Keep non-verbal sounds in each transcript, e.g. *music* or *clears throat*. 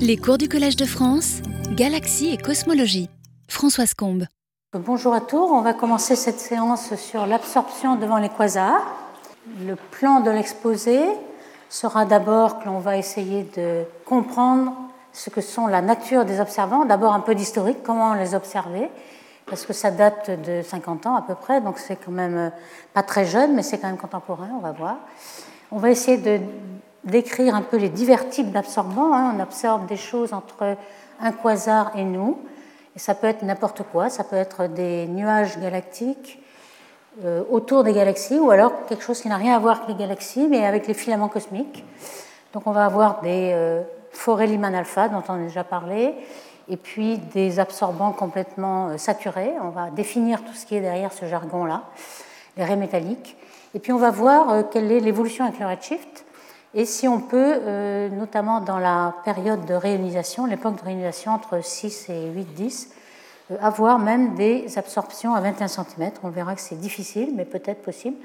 Les cours du Collège de France, Galaxie et Cosmologie. Françoise Combe. Bonjour à tous, on va commencer cette séance sur l'absorption devant les quasars. Le plan de l'exposé sera d'abord que l'on va essayer de comprendre ce que sont la nature des observants, d'abord un peu d'historique, comment les observer, parce que ça date de 50 ans à peu près, donc c'est quand même pas très jeune, mais c'est quand même contemporain, on va voir. On va essayer de décrire un peu les divers types d'absorbants. Hein. On observe des choses entre un quasar et nous. Et ça peut être n'importe quoi, ça peut être des nuages galactiques euh, autour des galaxies, ou alors quelque chose qui n'a rien à voir avec les galaxies, mais avec les filaments cosmiques. Donc on va avoir des euh, forêts Lyman alpha, dont on a déjà parlé, et puis des absorbants complètement euh, saturés. On va définir tout ce qui est derrière ce jargon-là, les raies métalliques. Et puis on va voir quelle est l'évolution avec le redshift et si on peut, euh, notamment dans la période de réalisation, l'époque de réalisation entre 6 et 8, 10, euh, avoir même des absorptions à 21 cm. On verra que c'est difficile, mais peut-être possible.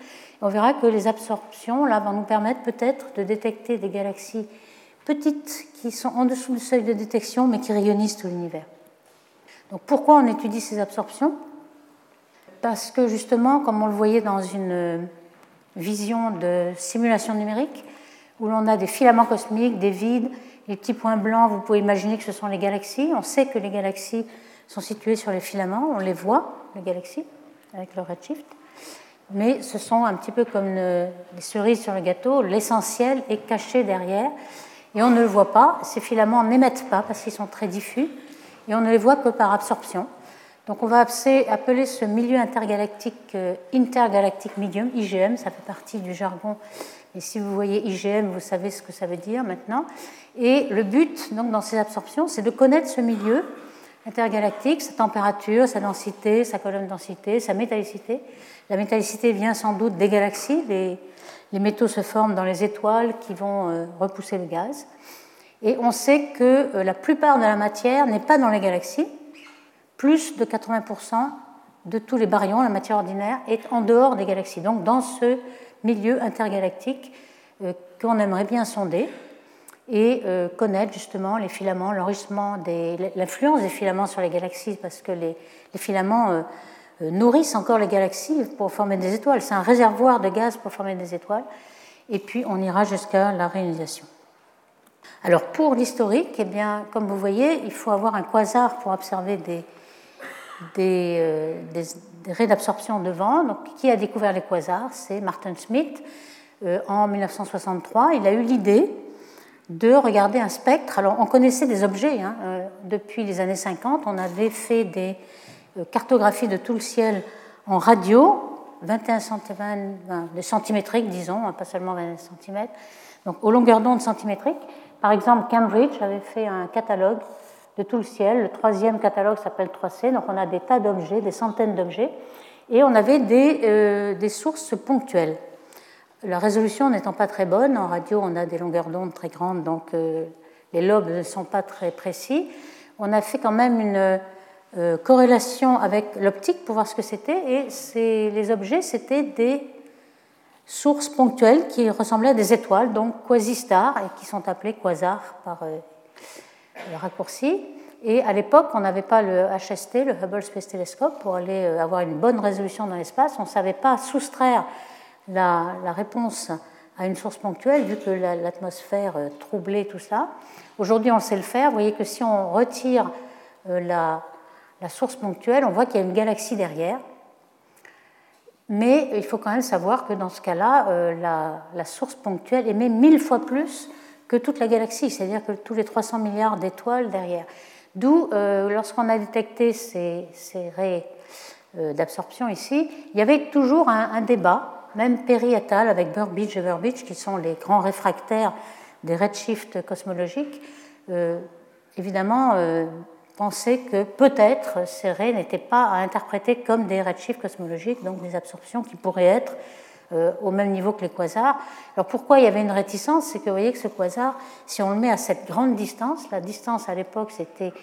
On verra que les absorptions là, vont nous permettre peut-être de détecter des galaxies petites qui sont en dessous du seuil de détection, mais qui rayonnissent tout l'univers. Donc pourquoi on étudie ces absorptions? Parce que justement, comme on le voyait dans une vision de simulation numérique, où l'on a des filaments cosmiques, des vides, les petits points blancs, vous pouvez imaginer que ce sont les galaxies. On sait que les galaxies sont situées sur les filaments, on les voit, les galaxies, avec leur redshift. Mais ce sont un petit peu comme les cerises sur le gâteau, l'essentiel est caché derrière et on ne le voit pas. Ces filaments n'émettent pas parce qu'ils sont très diffus et on ne les voit que par absorption. Donc on va appeler ce milieu intergalactique euh, medium, IGM, ça fait partie du jargon et si vous voyez IgM, vous savez ce que ça veut dire maintenant. Et le but, donc, dans ces absorptions, c'est de connaître ce milieu intergalactique, sa température, sa densité, sa colonne densité, sa métallicité. La métallicité vient sans doute des galaxies. Les, métaux se forment dans les étoiles qui vont euh, repousser le gaz. Et on sait que euh, la plupart de la matière n'est pas dans les galaxies. Plus de 80% de tous les baryons, la matière ordinaire, est en dehors des galaxies. Donc dans ce milieu intergalactique euh, qu'on aimerait bien sonder et euh, connaître justement les filaments, l'enrichissement, l'influence des filaments sur les galaxies, parce que les, filaments euh, nourrissent encore les galaxies pour former des étoiles. C'est un réservoir de gaz pour former des étoiles. Et puis on ira jusqu'à la réalisation. Alors pour l'historique, eh comme vous voyez, il faut avoir un quasar pour observer des, des, des raies d'absorption de vent. Donc, qui a découvert les quasars C'est Martin Smith euh, en 1963. Il a eu l'idée de regarder un spectre. Alors, on connaissait des objets hein, euh, depuis les années 50. On avait fait des euh, cartographies de tout le ciel en radio, 21 cm, de centimétriques, disons, hein, pas seulement 20 cm, donc aux longueurs d'onde centimétriques. Par exemple, Cambridge avait fait un catalogue de tout le ciel. Le troisième catalogue s'appelle 3C, donc on a des tas d'objets, des centaines d'objets, et on avait des, euh, des, sources ponctuelles. La résolution n'étant pas très bonne, en radio on a des longueurs d'onde très grandes, donc euh, les lobes ne sont pas très précis. On a fait quand même une euh, corrélation avec l'optique pour voir ce que c'était, et les objets c'était des sources ponctuelles qui ressemblaient à des étoiles, donc quasi-stars, et qui sont appelées quasars par raccourci. Et à l'époque, on n'avait pas le HST, le Hubble Space Telescope, pour aller euh, avoir une bonne résolution dans l'espace. On ne savait pas soustraire la, réponse à une source ponctuelle, vu que l'atmosphère euh, troublait tout ça. Aujourd'hui, on sait le faire. Vous voyez que si on retire euh, la, source ponctuelle, on voit qu'il y a une galaxie derrière. Mais il faut quand même savoir que dans ce cas-là, la, la, source ponctuelle émet mille fois plus que toute la galaxie, c'est-à-dire que tous les 300 milliards d'étoiles derrière. D'où, euh, lorsqu'on a détecté ces, raies euh, d'absorption ici, il y avait toujours un, débat, même périétal, avec Burbidge et Burbidge, qui sont les grands réfractaires des redshifts cosmologiques. Euh, évidemment, pensaient que peut-être ces raies n'étaient pas à interpréter comme des redshifts cosmologiques, donc des absorptions qui pourraient être euh, au même niveau que les quasars. Alors pourquoi il y avait une réticence? C'est que vous voyez que ce quasar, si on le met à cette grande distance, la distance à l'époque c'était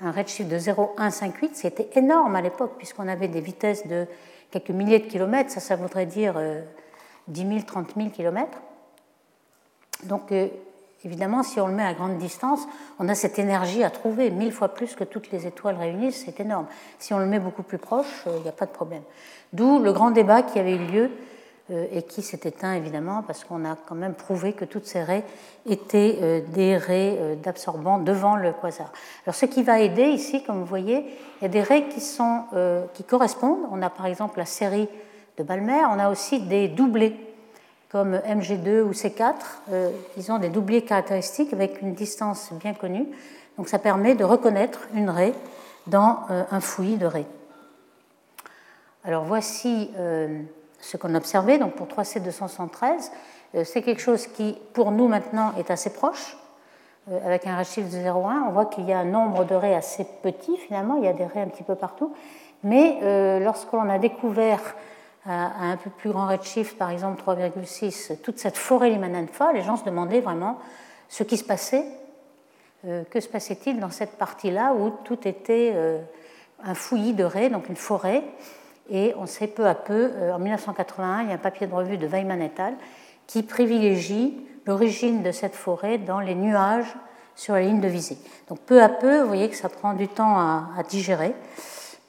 un redshift de 0,158, c'était énorme à l'époque puisqu'on avait des vitesses de quelques milliers de kilomètres, ça, ça voudrait dire 10 000, 30 000 kilomètres. Donc euh, évidemment, si on le met à grande distance, on a cette énergie à trouver, mille fois plus que toutes les étoiles réunies, c'est énorme. Si on le met beaucoup plus proche, il n'y a pas de problème. D'où le grand débat qui avait eu lieu euh, et qui s'est éteint évidemment parce qu'on a quand même prouvé que toutes ces raies étaient euh, des raies euh, d'absorbants devant le quasar. Alors ce qui va aider ici, comme vous voyez, il y a des raies qui, sont, qui correspondent. On a par exemple la série de Balmer, on a aussi des doublés comme MG2 ou C4, ils ont des doublés caractéristiques avec une distance bien connue. Donc ça permet de reconnaître une raie dans un fouillis de raies. Alors voici ce qu'on observait, donc pour 3C273, euh, c'est quelque chose qui, pour nous maintenant, est assez proche. Euh, avec un redshift de 0,1, on voit qu'il y a un nombre de raies assez petit, finalement, il y a des raies un petit peu partout. Mais euh, lorsque l'on a découvert à un peu plus grand redshift, par exemple 3,6, toute cette forêt Lyman alpha, les gens se demandaient vraiment ce qui se passait. que se passait-il dans cette partie-là où tout était un fouillis de raies, donc une forêt et on sait peu à peu, euh, en 1981, il y a un papier de revue de Weiman et al. qui privilégie l'origine de cette forêt dans les nuages sur la ligne de visée. Donc peu à peu, vous voyez que ça prend du temps à, digérer,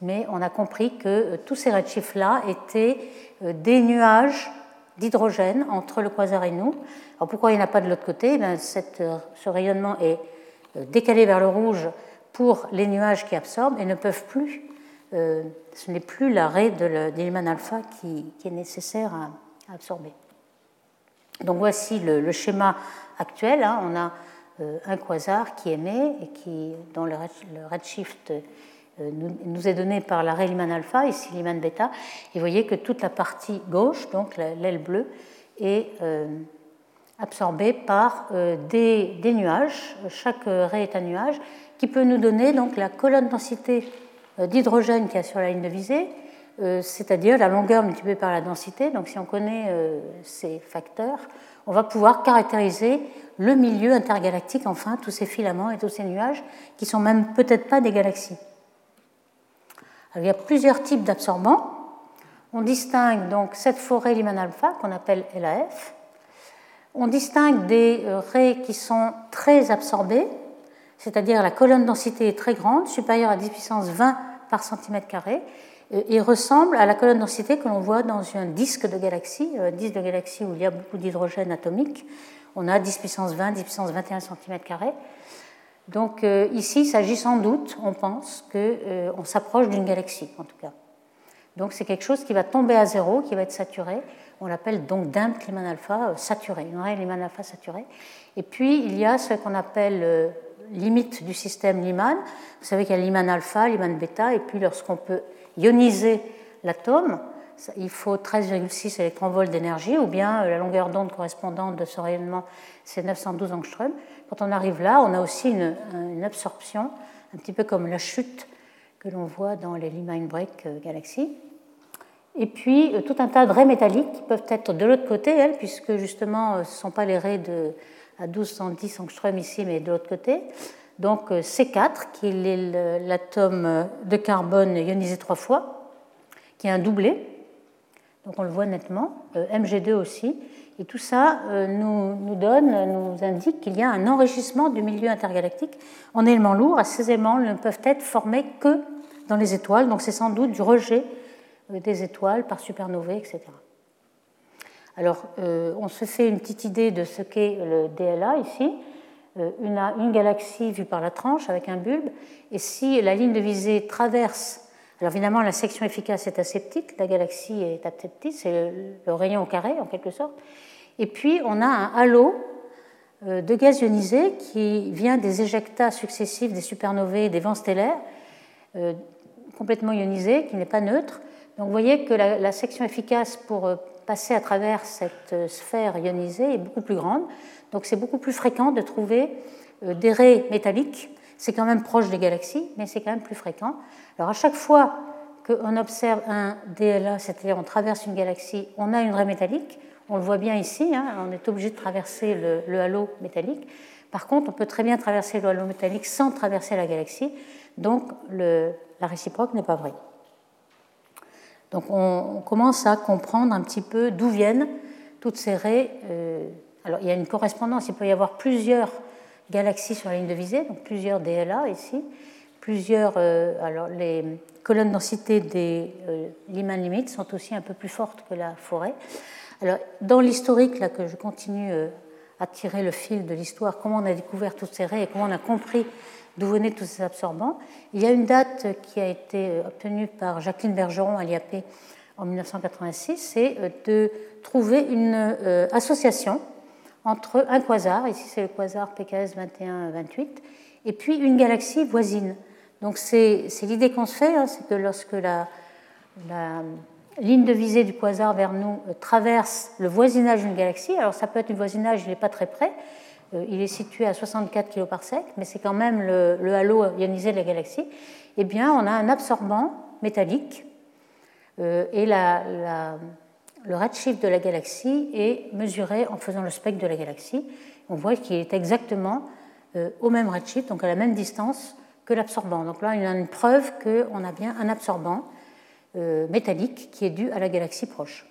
mais on a compris que euh, tous ces redshifts-là étaient euh, des nuages d'hydrogène entre le quasar et nous. Alors pourquoi il n'y en a pas de l'autre côté? Eh Ce rayonnement est décalé vers le rouge pour les nuages qui absorbent et ne peuvent plus euh, ce n'est plus l'arrêt de l'Hillman alpha qui, est nécessaire à, absorber. Donc voici le, schéma actuel. Hein. On a euh, un quasar qui émet et qui, dont le, redshift euh, nous, est donné par l'arrêt Lyman alpha, ici Lyman bêta. Et vous voyez que toute la partie gauche, donc l'aile bleue, est absorbée par des, des, nuages. Chaque ray est un nuage qui peut nous donner donc la colonne densité euh, d'hydrogène qui a sur la ligne de visée, euh, c'est-à-dire la longueur multipliée par la densité. Donc si on connaît euh, ces facteurs, on va pouvoir caractériser le milieu intergalactique, enfin, tous ces filaments et tous ces nuages, qui sont même peut-être pas des galaxies. il y a plusieurs types d'absorbants. On distingue donc cette forêt Lyman alpha qu'on appelle LAF. On distingue des raies qui sont très absorbées, c'est-à-dire la colonne densité est très grande, supérieure à 10 puissance 20 par centimètre carré et ressemble à la colonne densité que l'on voit dans un disque de galaxie, un disque de galaxie où il y a beaucoup d'hydrogène atomique. On a 10 puissance 20, 10 puissance 21 cm carré. Donc euh, ici, il s'agit sans doute, on pense, qu'on euh, s'approche d'une galaxie, en tout cas. Donc c'est quelque chose qui va tomber à zéro, qui va être saturé. On l'appelle donc d'un Lyman alpha euh, saturé, une raie Lyman alpha saturée. Et puis il y a ce qu'on appelle limite du système Lyman. Vous savez qu'il y a Lyman alpha, Lyman bêta, et puis lorsqu'on peut ioniser l'atome, il faut 13,6 électronvolts d'énergie, ou bien euh, la longueur d'onde correspondante de ce rayonnement, c'est 912 angstroms. Quand on arrive là, on a aussi une, absorption, un petit peu comme la chute que l'on voit dans les Lyman break euh, galaxies. Et puis euh, tout un tas de raies métalliques qui peuvent être de l'autre côté, elles, puisque justement ce ne sont pas les raies de, à 1210 angstroms ici, mais de l'autre côté. Donc euh, C4, qui est l'atome de carbone ionisé trois fois, qui est un doublé. Donc on le voit nettement. Euh, MG2 aussi. Et tout ça euh, nous, nous, donne, nous indique qu'il y a un enrichissement du milieu intergalactique en éléments lourds. Ces éléments ne peuvent être formés que dans les étoiles. Donc c'est sans doute du rejet des étoiles par supernovae, etc. Alors, euh, on se fait une petite idée de ce qu'est le DLA ici. Euh, une, galaxie vue par la tranche avec un bulbe. Et si la ligne de visée traverse, alors évidemment la section efficace est assez petite, la galaxie est assez petite, c'est le, rayon au carré en quelque sorte. Et puis on a un halo euh, de gaz ionisé qui vient des éjectats successifs des supernovae des vents stellaires, complètement ionisé, qui n'est pas neutre. Donc vous voyez que la section efficace pour passer à travers cette euh, sphère ionisée est beaucoup plus grande. Donc c'est beaucoup plus fréquent de trouver euh, des raies métalliques. C'est quand même proche des galaxies, mais c'est quand même plus fréquent. Alors à chaque fois qu'on observe un DLA, c'est-à-dire on traverse une galaxie, on a une raie métallique. On le voit bien ici, hein, on est obligé de traverser le, halo métallique. Par contre, on peut très bien traverser le halo métallique sans traverser la galaxie. Donc la réciproque n'est pas vraie. Donc on, commence à comprendre un petit peu d'où viennent toutes ces raies. Euh, Alors il y a une correspondance, il peut y avoir plusieurs galaxies sur la ligne de visée, donc plusieurs DLA ici, plusieurs. alors les colonnes densité des Lyman limites sont aussi un peu plus fortes que la forêt. Alors dans l'historique là que je continue à tirer le fil de l'histoire, comment on a découvert toutes ces raies et comment on a compris d'où venaient tous ces absorbants. Il y a une date qui a été obtenue par Jacqueline Bergeron à l'IAP en 1986, c'est euh, de trouver une euh, association entre un quasar, ici c'est le quasar PKS 2128, et puis une galaxie voisine. Donc c'est l'idée qu'on se fait, hein, c'est que lorsque la, la, ligne de visée du quasar vers nous euh, traverse le voisinage d'une galaxie, alors ça peut être un voisinage, il n'est pas très près, il est situé à 64 kg par sec, mais c'est quand même le, halo ionisé de la galaxie, eh bien on a un absorbant métallique euh, et le redshift de la galaxie est mesuré en faisant le spectre de la galaxie. On voit qu'il est exactement euh, au même redshift, donc à la même distance que l'absorbant. Donc là, il y a une preuve qu'on a bien un absorbant euh, métallique qui est dû à la galaxie proche.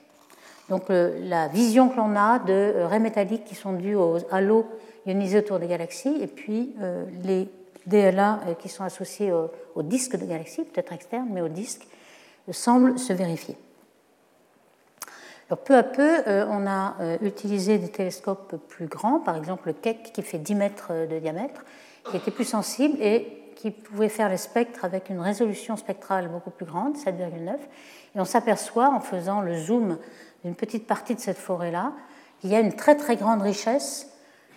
Donc la vision que l'on a de raies métalliques qui sont dues aux halos ionisés autour des galaxies, et puis les DLA qui sont associés au, au disque de galaxies, peut-être externe, mais au disque, semble se vérifier. peu à peu, euh, on a euh, utilisé des télescopes plus grands, par exemple le Keck qui fait 10 mètres de diamètre, qui était plus sensible et qui pouvait faire les spectres avec une résolution spectrale beaucoup plus grande, 7,9. Et on s'aperçoit en faisant le zoom d'une petite partie de cette forêt-là, qu'il y a une très très grande richesse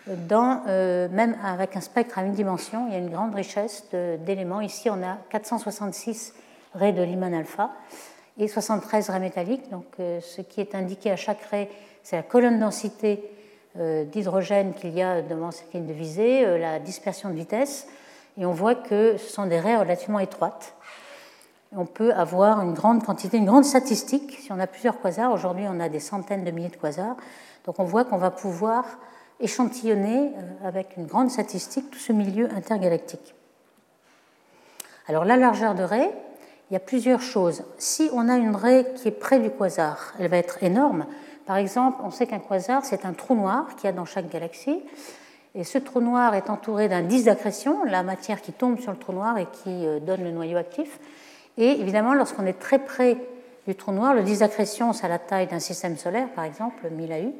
dans, euh, même avec un spectre à une dimension, il y a une grande richesse d'éléments. Ici, on a 466 ray de Lyman alpha et 73 rays métalliques. Donc, euh, ce qui est indiqué à chaque ray, c'est la colonne densité euh, d'hydrogène qu'il y a devant cette ligne de visée, euh, la dispersion de vitesse, et on voit que ce sont des raies relativement étroites. On peut avoir une grande quantité, une grande statistique. Si on a plusieurs quasars, aujourd'hui on a des centaines de milliers de quasars, donc on voit qu'on va pouvoir échantillonner avec une grande statistique tout ce milieu intergalactique. Alors la largeur de raie, il y a plusieurs choses. Si on a une raie qui est près du quasar, elle va être énorme. Par exemple, on sait qu'un quasar, c'est un trou noir qu'il y a dans chaque galaxie. Et ce trou noir est entouré d'un disque d'accrétion, la matière qui tombe sur le trou noir et qui euh, donne le noyau actif. Et évidemment, lorsqu'on est très près du trou noir, le disque d'accrétion, c'est à la taille d'un système solaire, par exemple, 1000 AU. Et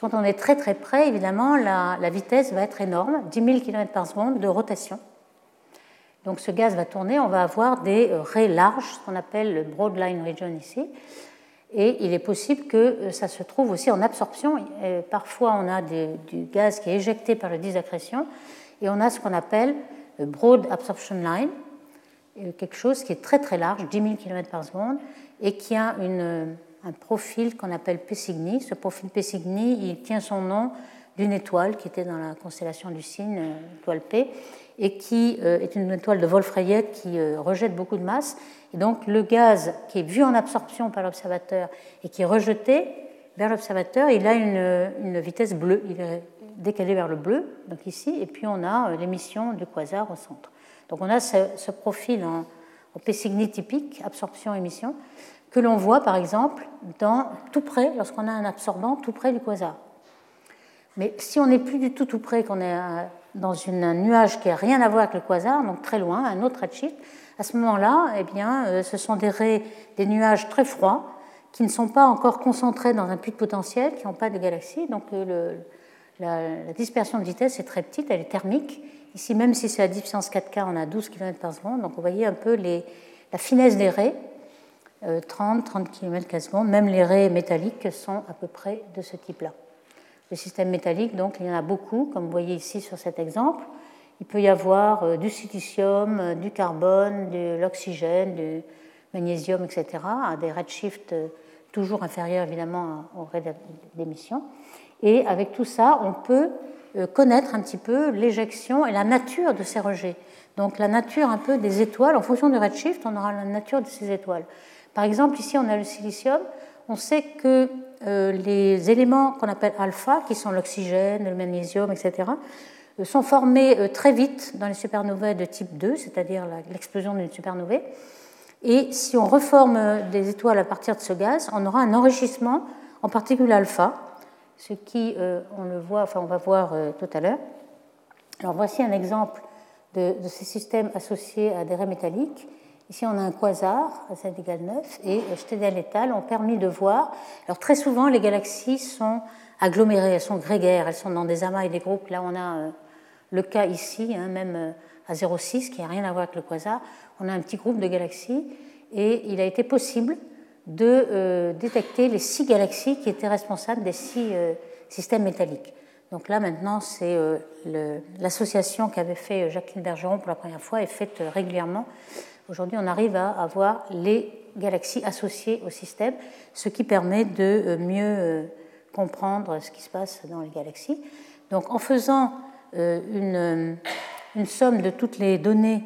quand on est très très près, évidemment, la, vitesse va être énorme, 10 000 km par seconde de rotation. Donc ce gaz va tourner, on va avoir des euh, raies larges, ce qu'on appelle le broadline region ici. Et il est possible que euh, ça se trouve aussi en absorption. parfois, on a du gaz qui est éjecté par le disaccrétion et on a ce qu'on appelle le broad absorption line, quelque chose qui est très très large, 10 000 km par seconde, et qui a une, un profil qu'on appelle P Cygni. Ce profil P Cygni, il tient son nom d'une étoile qui était dans la constellation du Cygne, euh, l'étoile P, et qui euh, est une étoile de Wolf-Rayet qui euh, rejette beaucoup de masse. Et donc le gaz qui est vu en absorption par l'observateur et qui est rejeté vers l'observateur, il a une, vitesse bleue, il est décalé vers le bleu, donc ici, et puis on a l'émission du quasar au centre. Donc on a ce, profil en, en P Cygni typique, absorption-émission, que l'on voit par exemple tout près, lorsqu'on a un absorbant tout près du quasar. Mais si on n'est plus du tout tout près, qu'on est dans un nuage qui n'a rien à voir avec le quasar, donc très loin, un autre redshift, à ce moment-là, eh bien, euh, ce sont des, raies, des nuages très froids qui ne sont pas encore concentrés dans un puits de potentiel, qui n'ont pas de galaxies. Donc euh, la, dispersion de vitesse est très petite, elle est thermique. Ici, même si c'est à distance 4K, on a 12 km par seconde. Donc vous voyez un peu la finesse des raies, 30, 30 km par seconde. Même les raies métalliques sont à peu près de ce type-là. Le système métallique, donc, il y en a beaucoup, comme vous voyez ici sur cet exemple. Il peut y avoir euh, du silicium, euh, du carbone, de l'oxygène, du magnésium, etc., à des redshifts euh, toujours inférieurs évidemment au ray d'émission. Et avec tout ça, on peut connaître un petit peu l'éjection et la nature de ces rejets. Donc la nature un peu des étoiles, en fonction du redshift, on aura la nature de ces étoiles. Par exemple, ici on a le silicium, on sait que euh, les éléments qu'on appelle alpha, qui sont l'oxygène, le magnésium, etc., euh, sont formés euh, très vite dans les supernovae de type 2, c'est-à-dire l'explosion d'une supernovae. Et si on reforme des étoiles à partir de ce gaz, on aura un enrichissement, en particulier alpha, ce qui, on le voit, enfin on va voir tout à l'heure. Alors voici un exemple de, ces systèmes associés à des raies métalliques. Ici, on a un quasar à z égale 9 et Stedel et al. ont permis de voir. Alors, très souvent, les galaxies sont agglomérées, elles sont grégaires, elles sont dans des amas et des groupes. Là, on a euh, le cas ici, hein, même euh, à 0,6, qui n'a rien à voir avec le quasar. On a un petit groupe de galaxies et il a été possible de euh, détecter les six galaxies qui étaient responsables des six systèmes métalliques. Donc là, maintenant, c'est euh, l'association qu'avait fait Jacqueline Bergeron pour la première fois est faite euh, régulièrement. Aujourd'hui, on arrive à avoir les galaxies associées au système, ce qui permet de euh, mieux comprendre ce qui se passe dans les galaxies. Donc, en faisant une somme de toutes les données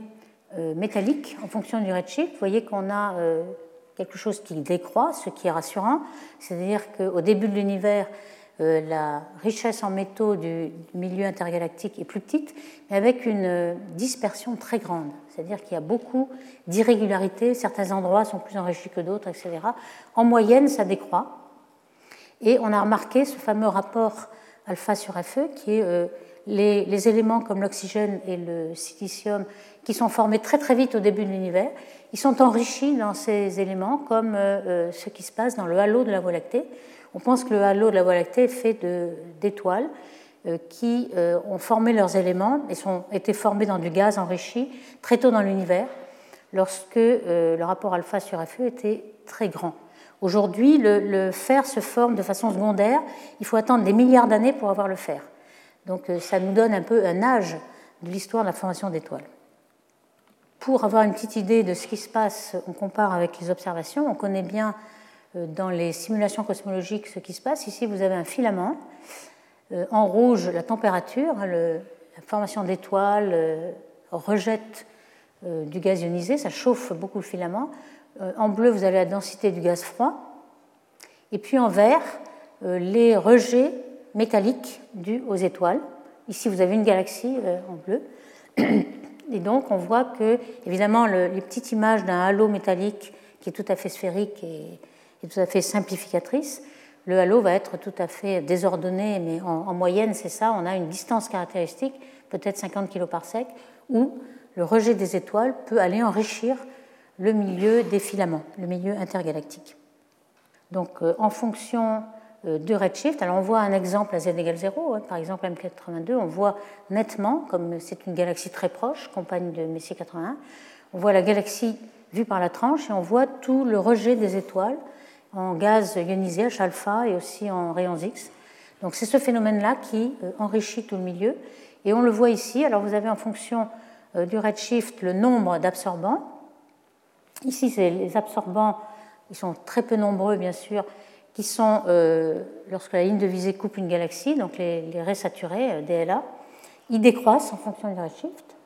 métalliques en fonction du redshift, vous voyez qu'on a quelque chose qui décroît, ce qui est rassurant. C'est-à-dire qu'au début de l'univers, euh, la richesse en métaux du milieu intergalactique est plus petite, mais avec une euh, dispersion très grande. C'est-à-dire qu'il y a beaucoup d'irrégularités, certains endroits sont plus enrichis que d'autres, etc. En moyenne, ça décroît. Et on a remarqué ce fameux rapport alpha sur Fe, qui est euh, les, éléments comme l'oxygène et le silicium, qui sont formés très très vite au début de l'univers, ils sont enrichis dans ces éléments, comme ce qui se passe dans le halo de la Voie lactée. On pense que le halo de la Voie lactée est fait d'étoiles euh, qui euh, ont formé leurs éléments et ont été formés dans du gaz enrichi très tôt dans l'univers, lorsque euh, le rapport alpha sur Fe était très grand. Aujourd'hui, le, fer se forme de façon secondaire. Il faut attendre des milliards d'années pour avoir le fer. Donc ça nous donne un peu un âge de l'histoire de la formation d'étoiles. Pour avoir une petite idée de ce qui se passe, on compare avec les observations. On connaît bien euh, dans les simulations cosmologiques ce qui se passe. Ici, vous avez un filament. Euh, en rouge, la température, hein, la formation d'étoiles euh, rejette du gaz ionisé, ça chauffe beaucoup le filament. En bleu, vous avez la densité du gaz froid. Et puis en vert, les rejets métalliques dus aux étoiles. Ici, vous avez une galaxie en bleu. *clears throat* Et donc, on voit que, évidemment, les petites images d'un halo métallique qui est tout à fait sphérique et, tout à fait simplificatrice. Le halo va être tout à fait désordonné, mais en, moyenne, c'est ça. On a une distance caractéristique, peut-être 50 kg par sec, où le rejet des étoiles peut aller enrichir le milieu des filaments, le milieu intergalactique. Donc, euh, en fonction euh, de redshift, alors on voit un exemple à z égale 0, hein, par exemple M82, on voit nettement, comme c'est une galaxie très proche, compagne de Messier 81, on voit la galaxie vue par la tranche et on voit tout le rejet des étoiles en gaz ionisé H alpha et aussi en rayons X. Donc c'est ce phénomène-là qui euh, enrichit tout le milieu. Et on le voit ici. Alors vous avez en fonction euh, du redshift le nombre d'absorbants. Ici, c'est les absorbants, ils sont très peu nombreux bien sûr, qui sont, euh, lorsque la ligne de visée coupe une galaxie, donc les, les raies saturées, DLA, ils décroissent en fonction du redshift.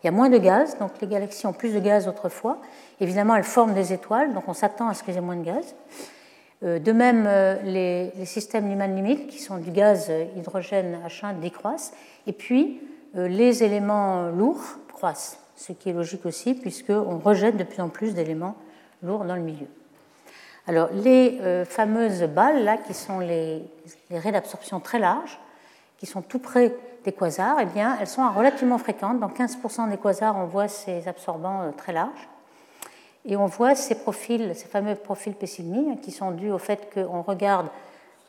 Il y a moins de gaz, donc les galaxies ont plus de gaz autrefois. Évidemment, elles forment des étoiles, donc on s'attend à ce qu'elles aient moins de gaz. Euh, de même, euh, les, systèmes Lyman limite, qui sont du gaz euh, hydrogène H1, décroissent. Et puis, les éléments lourds croissent, ce qui est logique aussi, puisqu'on rejette de plus en plus d'éléments lourds dans le milieu. Alors, les fameuses balles, là, qui sont les, raies d'absorption très larges, qui sont tout près des quasars, eh bien, elles sont relativement fréquentes. Dans 15% des quasars, on voit ces absorbants très larges. Et on voit ces profils, ces fameux profils Pessigny, qui sont dus au fait qu'on regarde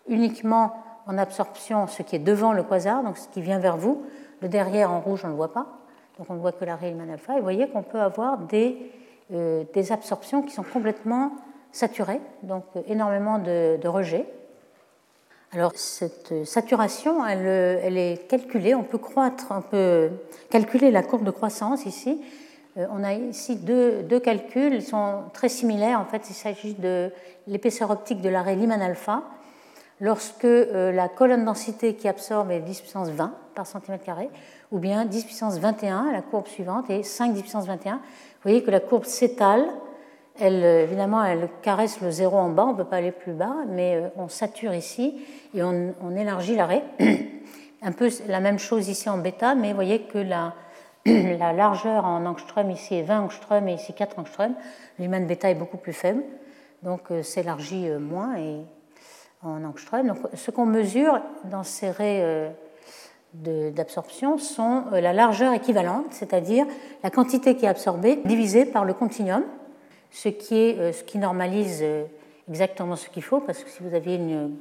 uniquement en absorption ce qui est devant le quasar, donc ce qui vient vers vous. Le derrière en rouge, on ne le voit pas, donc on ne voit que la Riemann alpha. Et vous voyez qu'on peut avoir des, euh, des, absorptions qui sont complètement saturées, donc euh, énormément de, rejets. Alors cette saturation, elle, elle, est calculée, on peut croître, on peut calculer la courbe de croissance ici, euh, on a ici deux, calculs, ils sont très similaires. En fait, il s'agit de l'épaisseur optique de l'arrêt Lyman alpha. Lorsque euh, la colonne densité qui absorbe est 10 puissance 20 par centimètre carré, ou bien 10 puissance 21, la courbe suivante, et 5 10 puissance 21. Vous voyez que la courbe s'étale. Elle, euh, évidemment, elle caresse le zéro en bas, on ne peut pas aller plus bas, mais on sature ici et on, on élargit l'arrêt. *clears throat* Un peu la même chose ici en bêta, mais vous voyez que la, *clears throat* la largeur en angstrom ici est 20 angstrom et ici 4 angstrom. L'humain bêta est beaucoup plus faible, donc euh, s'élargit euh, moins et en angstrom. Donc, ce qu'on mesure dans ces raies d'absorption sont la largeur équivalente, c'est-à-dire la quantité qui est absorbée divisée par le continuum, ce qui, est, ce qui normalise exactement ce qu'il faut, parce que si vous aviez une,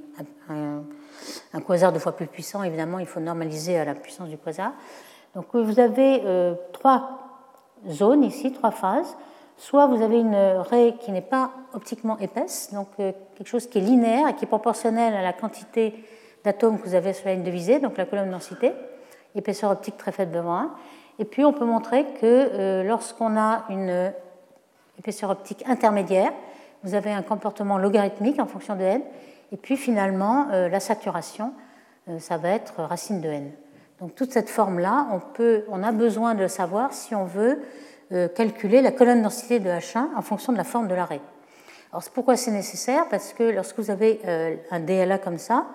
un, quasar deux fois plus puissant, évidemment, il faut normaliser à la puissance du quasar. Donc vous avez euh, trois zones ici, trois phases. Soit vous avez une raie qui n'est pas optiquement épaisse, donc euh, quelque chose qui est linéaire et qui est proportionnel à la quantité d'atomes que vous avez sur la ligne de visée, donc la colonne densité, épaisseur optique très faible devant 1. Et puis on peut montrer que euh, lorsqu'on a une épaisseur optique intermédiaire, vous avez un comportement logarithmique en fonction de n, et puis finalement, euh, la saturation, euh, ça va être racine de n. Donc toute cette forme-là, on, on a besoin de le savoir si on veut euh, calculer la colonne densité de H1 en fonction de la forme de l'arrêt. Alors pourquoi c'est nécessaire? Parce que lorsque vous avez un DLA comme ça,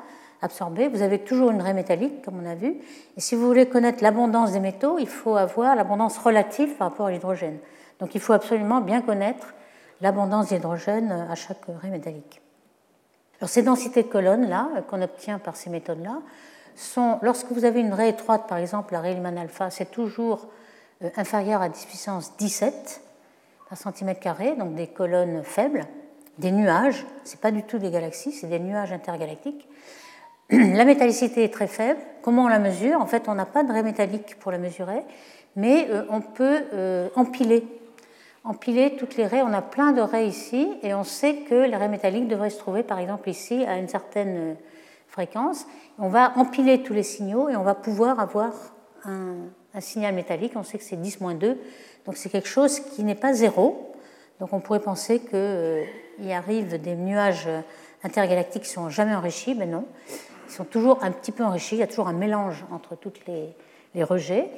absorbé, vous avez toujours une raie métallique, comme on a vu. Et si vous voulez connaître l'abondance des métaux, il faut avoir l'abondance relative par rapport à l'hydrogène. Donc il faut absolument bien connaître l'abondance d'hydrogène à chaque raie métallique. Alors, ces densités de colonnes là qu'on obtient par ces méthodes-là sont, lorsque vous avez une raie étroite, par exemple la raie Lyman alpha, c'est toujours euh, inférieur à 10 puissance 17 par centimètre carré, donc des colonnes faibles, des nuages, ce n'est pas du tout des galaxies, c'est des nuages intergalactiques. *clears throat* La métallicité est très faible. Comment on la mesure? En fait, on n'a pas de raie métallique pour la mesurer, mais euh, on peut euh, empiler empiler toutes les raies. On a plein de raies ici et on sait que les raies métalliques devraient se trouver par exemple ici à une certaine euh, fréquence. On va empiler tous les signaux et on va pouvoir avoir un, signal métallique. On sait que c'est 10-2, donc c'est quelque chose qui n'est pas zéro. Donc on pourrait penser qu'il euh, arrive des nuages intergalactiques qui sont jamais enrichis, mais non. Ils sont toujours un petit peu enrichis, il y a toujours un mélange entre tous les, les rejets.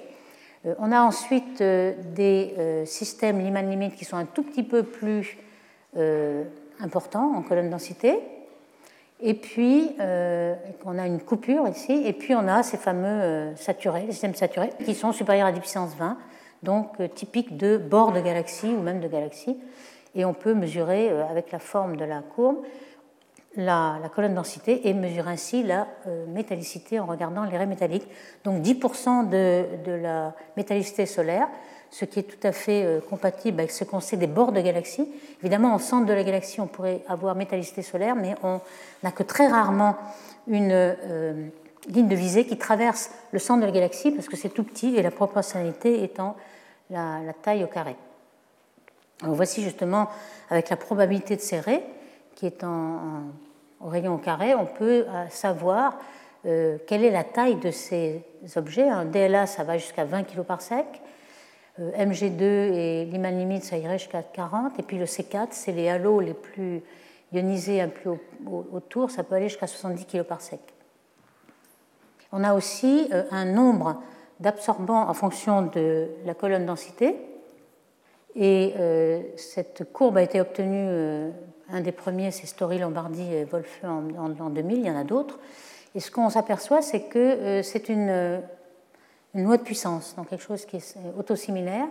Euh, on a ensuite euh, des euh, systèmes Lyman limit qui sont un tout petit peu plus importants en colonne densité. Et puis, on a une coupure ici. Et puis, on a ces fameux saturés, les systèmes saturés, qui sont supérieurs à 10 puissance 20, donc typiques de bord de galaxies ou même de galaxies. Et on peut mesurer avec la forme de la courbe la, colonne densité et mesure ainsi la euh, métallicité en regardant les raies métalliques. Donc 10% de, de, la métallicité solaire, ce qui est tout à fait euh, compatible avec ce qu'on sait des bords de galaxies. Évidemment, au centre de la galaxie, on pourrait avoir métallicité solaire, mais on n'a que très rarement une euh, ligne de visée qui traverse le centre de la galaxie parce que c'est tout petit et la proportionnalité étant la, taille au carré. Alors voici justement avec la probabilité de ces raies qui est en au rayon carré, on peut euh, savoir euh, quelle est la taille de ces objets. Un DLA, ça va jusqu'à 20 kg par sec. Euh, MG2 et Lyman limit, ça irait jusqu'à 40. Et puis le C4, c'est les halos les plus ionisés un peu autour, ça peut aller jusqu'à 70 kg par sec. On a aussi un nombre d'absorbants en fonction de la colonne densité. Et cette courbe a été obtenue un des premiers, c'est Story Lombardi et Wolfe en, 2000, il y en a d'autres. Et ce qu'on s'aperçoit, c'est que euh, c'est une, loi de puissance, donc quelque chose qui est autosimilaire.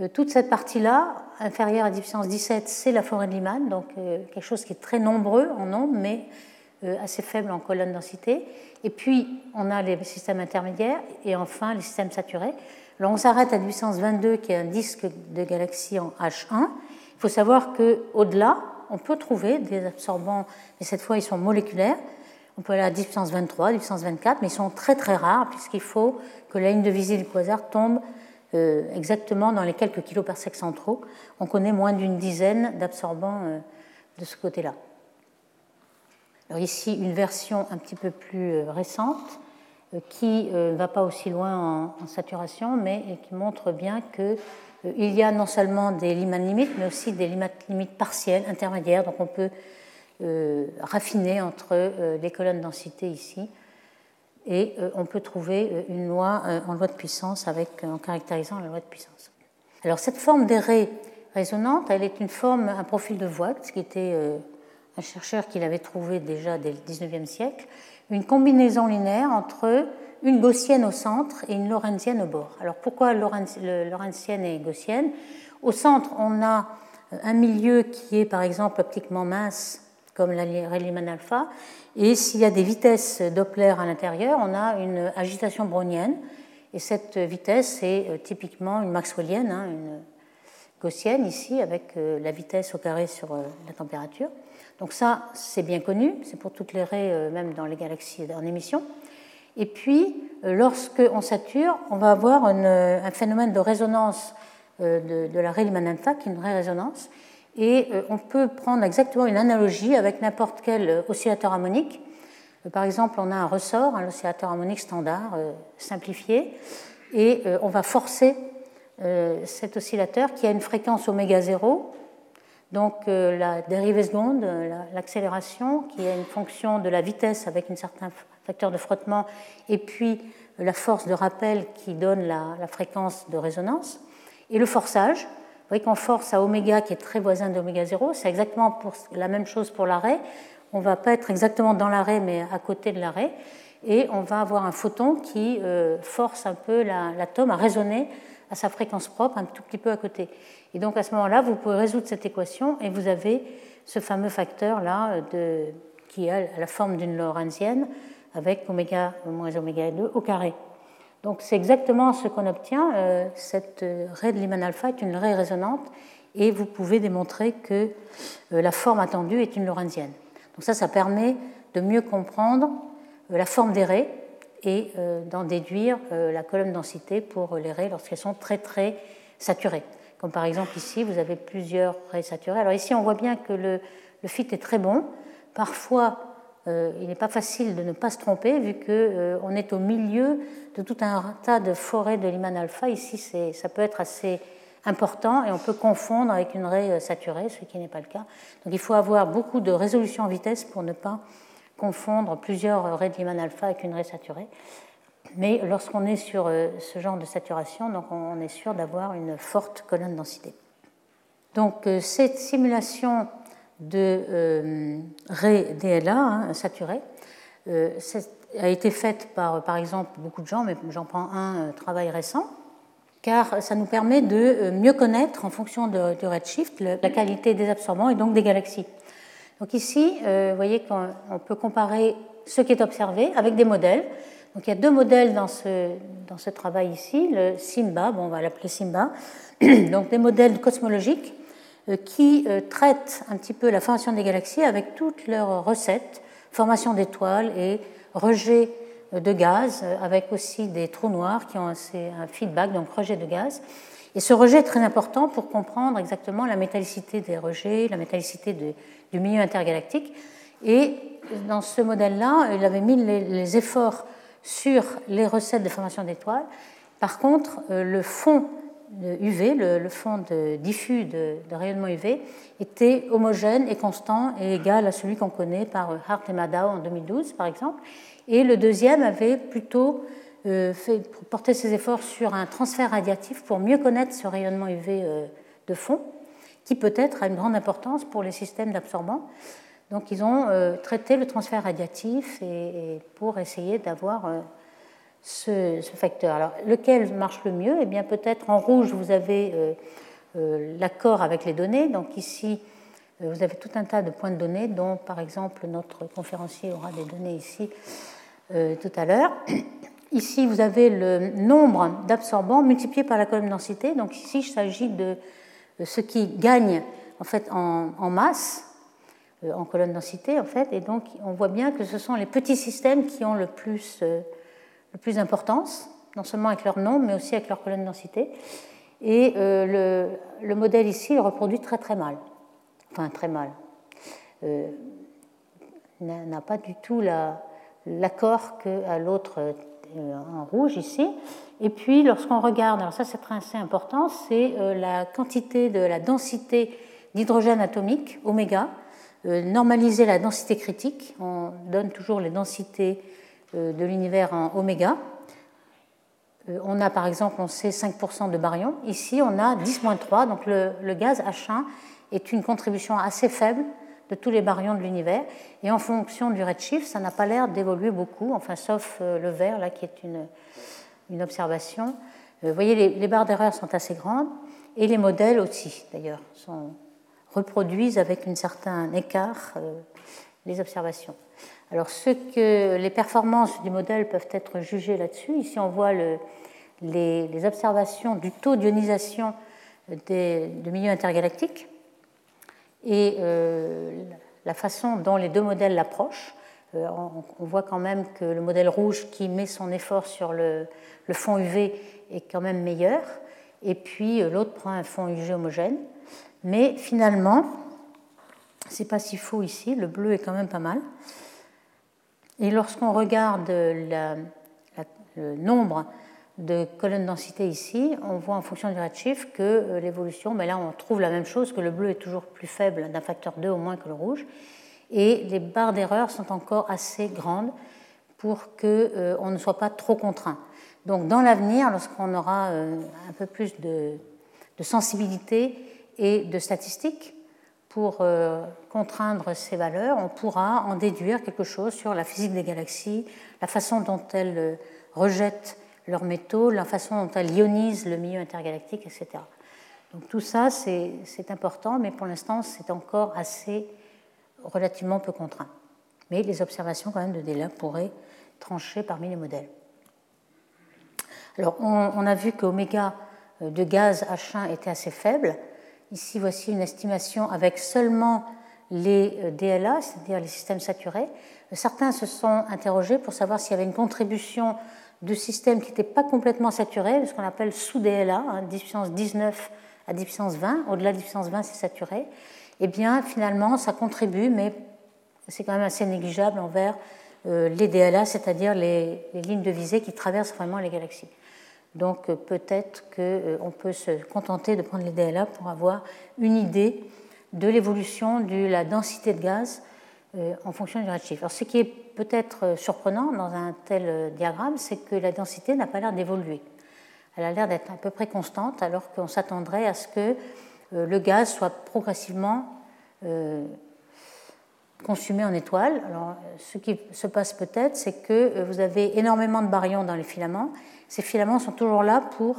Euh, toute cette partie-là, inférieure à 10 puissance 17, c'est la forêt de Lyman, donc euh, quelque chose qui est très nombreux en nombre, mais assez faible en colonne densité. Et puis, on a les systèmes intermédiaires et enfin les systèmes saturés. Alors, on s'arrête à 10 puissance 22, qui est un disque de galaxie en H1. Il faut savoir qu'au-delà, on peut trouver des absorbants, et cette fois ils sont moléculaires. On peut aller à 10 puissance 23, 10 puissance 24, mais ils sont très très rares puisqu'il faut que la ligne de visée du quasar tombe euh, exactement dans les quelques kilos par sec centraux. On connaît moins d'une dizaine d'absorbants euh, de ce côté-là. Alors ici, une version un petit peu plus euh, récente qui ne va pas aussi loin en, saturation, mais qui montre bien que euh, il y a non seulement des limites, mais aussi des limites partielles, intermédiaires. Donc on peut euh, raffiner entre euh, les colonnes densité ici. Et on peut trouver une loi en loi de puissance avec, en caractérisant la loi de puissance. Alors cette forme d'arrêt résonante, elle est une forme, un profil de Voigt, qui était un chercheur qui l'avait trouvé déjà dès le 19e siècle, une combinaison linéaire entre une gaussienne au centre et une lorentzienne au bord. Alors pourquoi lorentzienne et gaussienne? Au centre, on a un milieu qui est par exemple optiquement mince comme la Rayleigh alpha. Et s'il y a des vitesses Doppler à l'intérieur, on a une agitation brownienne. Et cette vitesse est typiquement une maxwellienne, hein, une gaussienne ici, avec la vitesse au carré sur la température. Donc ça, c'est bien connu, c'est pour toutes les raies, même dans les galaxies en émission. Et puis, lorsqu'on sature, on va avoir un phénomène de résonance de, la Rayleigh alpha, qui est une vraie résonance, et euh, on peut prendre exactement une analogie avec n'importe quel euh, oscillateur harmonique. Euh, par exemple, on a un ressort, un oscillateur harmonique standard simplifié, et on va forcer cet oscillateur qui a une fréquence oméga 0, donc la dérivée seconde, l'accélération, qui est une fonction de la vitesse avec un certain facteur de frottement, et puis la force de rappel qui donne la fréquence de résonance, et le forçage, vous voyez qu'on force à oméga qui est très voisin d'oméga 0, c'est exactement la même chose pour l'arrêt. On ne va pas être exactement dans l'arrêt, mais à côté de l'arrêt. Et on va avoir un photon qui euh, force un peu l'atome à résonner à sa fréquence propre, un tout petit peu à côté. Et donc à ce moment-là, vous pouvez résoudre cette équation et vous avez ce fameux facteur-là qui a la forme d'une lorentzienne avec oméga moins oméga 2 au carré. Donc c'est exactement ce qu'on obtient. Euh, cette euh, raie de Lyman alpha est une raie résonante et vous pouvez démontrer que euh, la forme attendue est une lorentzienne. Donc ça, ça permet de mieux comprendre la forme des raies et d'en déduire la colonne densité pour les raies lorsqu'elles sont très très saturées. Comme par exemple ici, vous avez plusieurs raies saturées. Alors ici, on voit bien que le, fit est très bon. Parfois, euh, il n'est pas facile de ne pas se tromper vu qu'on euh, est au milieu de tout un tas de forêts de Lyman alpha. Ici, ça peut être assez important et on peut confondre avec une raie euh, saturée, ce qui n'est pas le cas. Donc il faut avoir beaucoup de résolution en vitesse pour ne pas confondre plusieurs raies de Lyman alpha avec une raie saturée. Mais lorsqu'on est sur ce genre de saturation, donc on est sûr d'avoir une forte colonne densité. Donc cette simulation de euh, DLA hein, saturé euh, a été faite par, par exemple, beaucoup de gens, mais j'en prends un euh, travail récent, car ça nous permet de euh, mieux connaître, en fonction de, du redshift, la qualité des absorbants et donc des galaxies. Donc ici, vous voyez qu'on peut comparer ce qui est observé avec des modèles. Donc il y a deux modèles dans ce, dans ce travail ici, le SIMBA, bon, on va l'appeler SIMBA, *clears throat* donc des modèles cosmologiques euh, qui euh, traite un petit peu la formation des galaxies avec toutes leurs recettes, formation d'étoiles et rejet euh, de gaz, avec aussi des trous noirs qui ont un feedback, donc rejet de gaz. Et ce rejet est très important pour comprendre exactement la métallicité des rejets, la métallicité du milieu intergalactique. Et dans ce modèle-là, il avait mis les, efforts sur les recettes de formation d'étoiles. Par contre, le fond UV, le, fond diffus de, rayonnement UV, était homogène et constant et égal à celui qu'on connaît par Hart et Madao en 2012, par exemple. Et le deuxième avait plutôt euh, porté ses efforts sur un transfert radiatif pour mieux connaître ce rayonnement UV euh, de fond, qui peut-être a une grande importance pour les systèmes d'absorbants. Donc ils ont euh, traité le transfert radiatif et pour essayer d'avoir ce, facteur. Alors, lequel marche le mieux? Eh bien, peut-être en rouge, vous avez euh, euh, l'accord avec les données. Donc, ici, euh, vous avez tout un tas de points de données, dont, par exemple, notre conférencier aura des données ici tout à l'heure. Ici, vous avez le nombre d'absorbants multiplié par la colonne densité. Donc, ici, il s'agit de ce qui gagne en, fait, en masse en colonne densité, en fait. Et donc, on voit bien que ce sont les petits systèmes qui ont le plus le plus d'importance, non seulement avec leur nom, mais aussi avec leur colonne densité. Et euh, le, modèle ici le reproduit très très mal. Enfin, très mal. Euh, n'a pas du tout l'accord qu'à l'autre euh, en rouge ici. Et puis, lorsqu'on regarde, alors ça c'est assez important, c'est la quantité de la densité d'hydrogène atomique, oméga, normaliser la densité critique. On donne toujours les densités euh, de l'univers en oméga. Euh, on a par exemple, on sait 5% de baryons. Ici, on a 10-3, donc le, gaz H1 est une contribution assez faible de tous les baryons de l'univers. Et en fonction du redshift, ça n'a pas l'air d'évoluer beaucoup, enfin, sauf euh, le vert, là, qui est une, une observation. Vous voyez, les, les barres d'erreur sont assez grandes, et les modèles aussi, d'ailleurs, sont reproduisent avec un certain écart les observations. Alors, ce que les performances du modèle peuvent être jugées là-dessus, ici on voit le, les, observations du taux d'ionisation de milieux intergalactiques et euh, la façon dont les deux modèles l'approchent. Euh, on, voit quand même que le modèle rouge qui met son effort sur le, le fond UV est quand même meilleur, et puis euh, l'autre prend un fond UV homogène. Mais finalement, c'est pas si faux ici, le bleu est quand même pas mal. Et lorsqu'on regarde le nombre de colonnes densité ici, on voit en fonction du redshift que euh, l'évolution, mais là on trouve la même chose, que le bleu est toujours plus faible d'un facteur 2 au moins que le rouge, et les barres d'erreur sont encore assez grandes pour qu'on euh, ne soit pas trop contraint. Donc dans l'avenir, lorsqu'on aura euh, un peu plus de, de, sensibilité et de statistiques pour contraindre ces valeurs, on pourra en déduire quelque chose sur la physique des galaxies, la façon dont elles rejettent leurs métaux, la façon dont elles ionisent le milieu intergalactique, etc. Donc tout ça, c'est important, mais pour l'instant, c'est encore assez relativement peu contraint. Mais les observations quand même de Dela pourraient trancher parmi les modèles. Alors, on, a vu qu'oméga de gaz H1 était assez faible. Ici, voici une estimation avec seulement les euh, DLA, c'est-à-dire les systèmes saturés. Certains se sont interrogés pour savoir s'il y avait une contribution de systèmes qui n'étaient pas complètement saturés, ce qu'on appelle sous DLA, hein, 10 puissance 19 à 10 puissance 20, au-delà de 10 puissance 20 c'est saturé, eh bien finalement ça contribue, mais c'est quand même assez négligeable envers euh, les DLA, c'est-à-dire les, lignes de visée qui traversent vraiment les galaxies. Donc euh, peut-être qu'on euh, peut se contenter de prendre les DLA pour avoir une idée de l'évolution de la densité de gaz en fonction du redshift. Alors, ce qui est peut-être euh, surprenant dans un tel euh, diagramme, c'est que la densité n'a pas l'air d'évoluer. Elle a l'air d'être à peu près constante, alors qu'on s'attendrait à ce que euh, le gaz soit progressivement consumé en étoiles. Alors, ce qui se passe peut-être, c'est que vous avez énormément de baryons dans les filaments. Ces filaments sont toujours là pour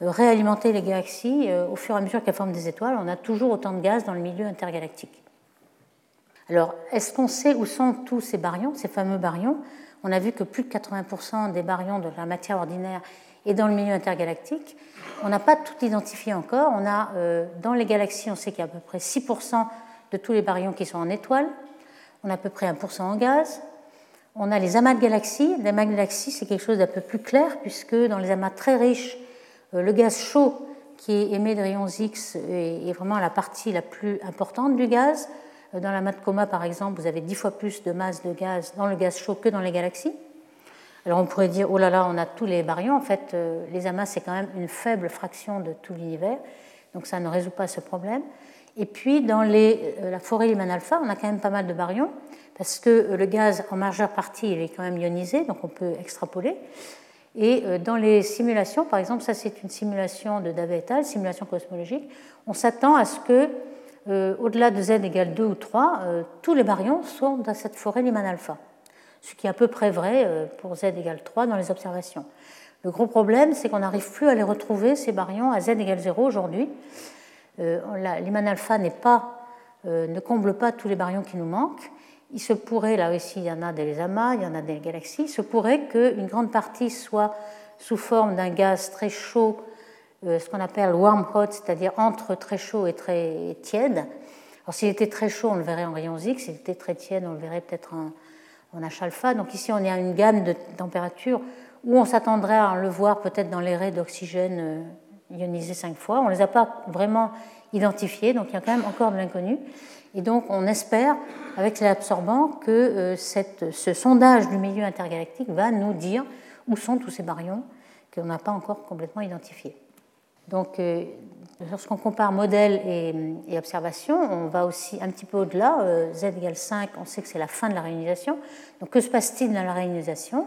réalimenter les galaxies au fur et à mesure qu'elles forment des étoiles. On a toujours autant de gaz dans le milieu intergalactique. Alors, est-ce qu'on sait où sont tous ces baryons, ces fameux baryons? On a vu que plus de 80% des baryons de la matière ordinaire est dans le milieu intergalactique. On n'a pas tout identifié encore. On a, euh, dans les galaxies, on sait qu'il y a à peu près 6% de tous les baryons qui sont en étoiles. On a à peu près 1% en gaz. On a les amas de galaxies. Les amas de galaxies, c'est quelque chose d'un peu plus clair, puisque dans les amas très riches, euh, le gaz chaud qui émet des rayons X est vraiment la partie la plus importante du gaz. Dans la coma, par exemple, vous avez dix fois plus de masse de gaz dans le gaz chaud que dans les galaxies. Alors on pourrait dire, oh là là, on a tous les baryons. En fait, euh, les amas, c'est quand même une faible fraction de tout l'univers. Donc ça ne résout pas ce problème. Et puis, dans euh, la forêt Lyman alpha, on a quand même pas mal de baryons, parce que euh, le gaz, en majeure partie, il est quand même ionisé, donc on peut extrapoler. Et dans les simulations, par exemple, ça c'est une simulation de Dave et simulation cosmologique, on s'attend à ce que euh, au-delà de z égale 2 ou 3, euh, tous les baryons sont dans cette forêt Lyman alpha, ce qui est à peu près vrai euh, pour z égale 3 dans les observations. Le gros problème, c'est qu'on n'arrive plus à les retrouver, ces baryons, à z égale 0 aujourd'hui. Lyman alpha pas, ne comble pas tous les baryons qui nous manquent. Il se pourrait, là aussi, il y en a des amas, il y en a des galaxies, il se pourrait qu'une grande partie soit sous forme d'un gaz très chaud euh, ce qu'on appelle warm hot, c'est-à-dire entre très chaud et très tiède. Alors s'il était très chaud, on le verrait en rayons X, s'il était très tiède, on le verrait peut-être en, H alpha. Donc ici, on est à une gamme de température où on s'attendrait à le voir peut-être dans les raies d'oxygène euh, ionisés cinq fois. On ne les a pas vraiment identifiés, donc il y a quand même encore de l'inconnu. Et donc on espère, avec l'absorbant, que euh, ce sondage du milieu intergalactique va nous dire où sont tous ces baryons qu'on n'a pas encore complètement identifiés. Donc, euh, lorsqu'on compare modèle et, observation, on va aussi un petit peu au-delà. Euh, Z égale 5, on sait que c'est la fin de la réionisation. Donc, que se passe-t-il dans la réionisation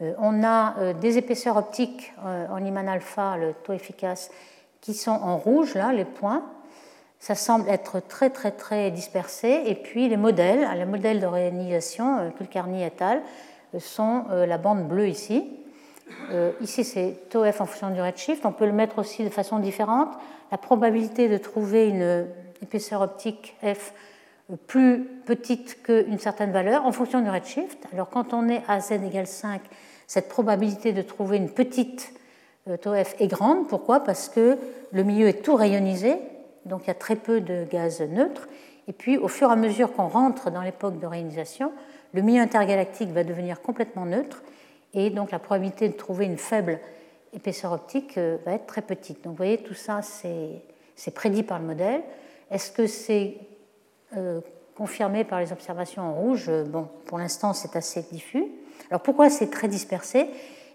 On a des épaisseurs optiques en Lyman alpha, le taux efficace, qui sont en rouge, là, les points. Ça semble être très, très, très dispersé. Et puis, les modèles, les modèles de réionisation, Kulkarni et al., sont la bande bleue ici. Euh, ici, c'est tau f en fonction du redshift. On peut le mettre aussi de façon différente. La probabilité de trouver une épaisseur optique f plus petite qu'une certaine valeur en fonction du redshift. Alors quand on est à z égale 5, cette probabilité de trouver une petite tau f est grande. Pourquoi? Parce que le milieu est tout rayonisé, donc il y a très peu de gaz neutres. Et puis au fur et à mesure qu'on rentre dans l'époque de rayonisation, le milieu intergalactique va devenir complètement neutre et donc la probabilité de trouver une faible épaisseur optique euh, va être très petite. Donc vous voyez, tout ça, c'est prédit par le modèle. Est-ce que c'est euh, confirmé par les observations en rouge? Bon, pour l'instant, c'est assez diffus. Alors pourquoi c'est très dispersé?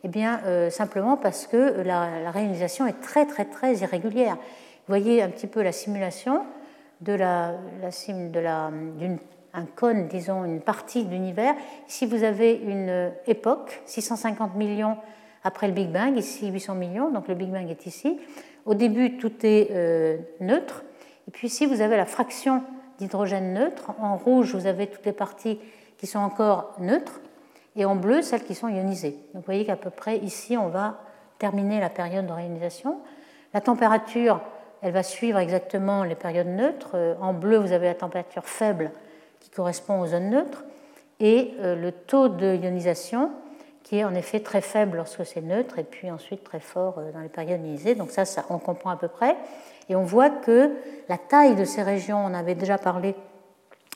Eh bien, euh, simplement parce que la, réalisation est très, très, très irrégulière. Vous voyez un petit peu la simulation de la, la, la, cône, disons une partie de l'univers. Ici, vous avez une époque, 650 millions après le Big Bang, ici 800 millions, donc le Big Bang est ici. Au début, tout est euh, neutre. Et puis ici, vous avez la fraction d'hydrogène neutre. En rouge, vous avez toutes les parties qui sont encore neutres. Et en bleu, celles qui sont ionisées. Donc vous voyez qu'à peu près ici, on va terminer la période de réionisation. La température, elle va suivre exactement les périodes neutres. Euh, en bleu, vous avez la température faible qui correspond aux zones neutres, et euh, le taux de ionisation qui est en effet très faible lorsque c'est neutre, et puis ensuite très fort euh, dans les périodes ionisées. Donc ça, ça, on comprend à peu près. Et on voit que la taille de ces régions, on avait déjà parlé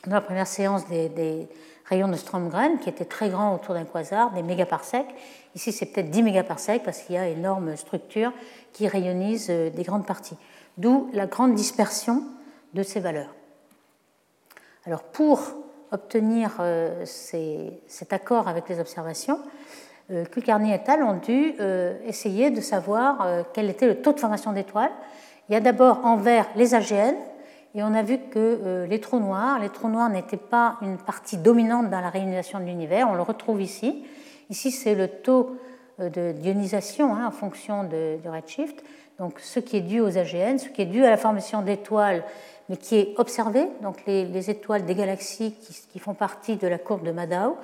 dans la première séance des, rayons de Strömgren, qui étaient très grands autour d'un quasar, des mégaparsecs. Ici, c'est peut-être 10 mégaparsecs parce qu'il y a énorme structure qui rayonnise euh, des grandes parties. D'où la grande dispersion de ces valeurs. Alors pour obtenir euh, cet accord avec les observations, euh, Kulkarni et al. ont dû essayer de savoir quel était le taux de formation d'étoiles. Il y a d'abord en vert les AGN, et on a vu que les trous noirs, les trous noirs n'étaient pas une partie dominante dans la réunisation de l'univers, on le retrouve ici. Ici, c'est le taux de d'ionisation hein, en fonction du redshift, donc ce qui est dû aux AGN, ce qui est dû à la formation d'étoiles mais qui est observé, donc les, étoiles des galaxies qui, font partie de la courbe de Madao,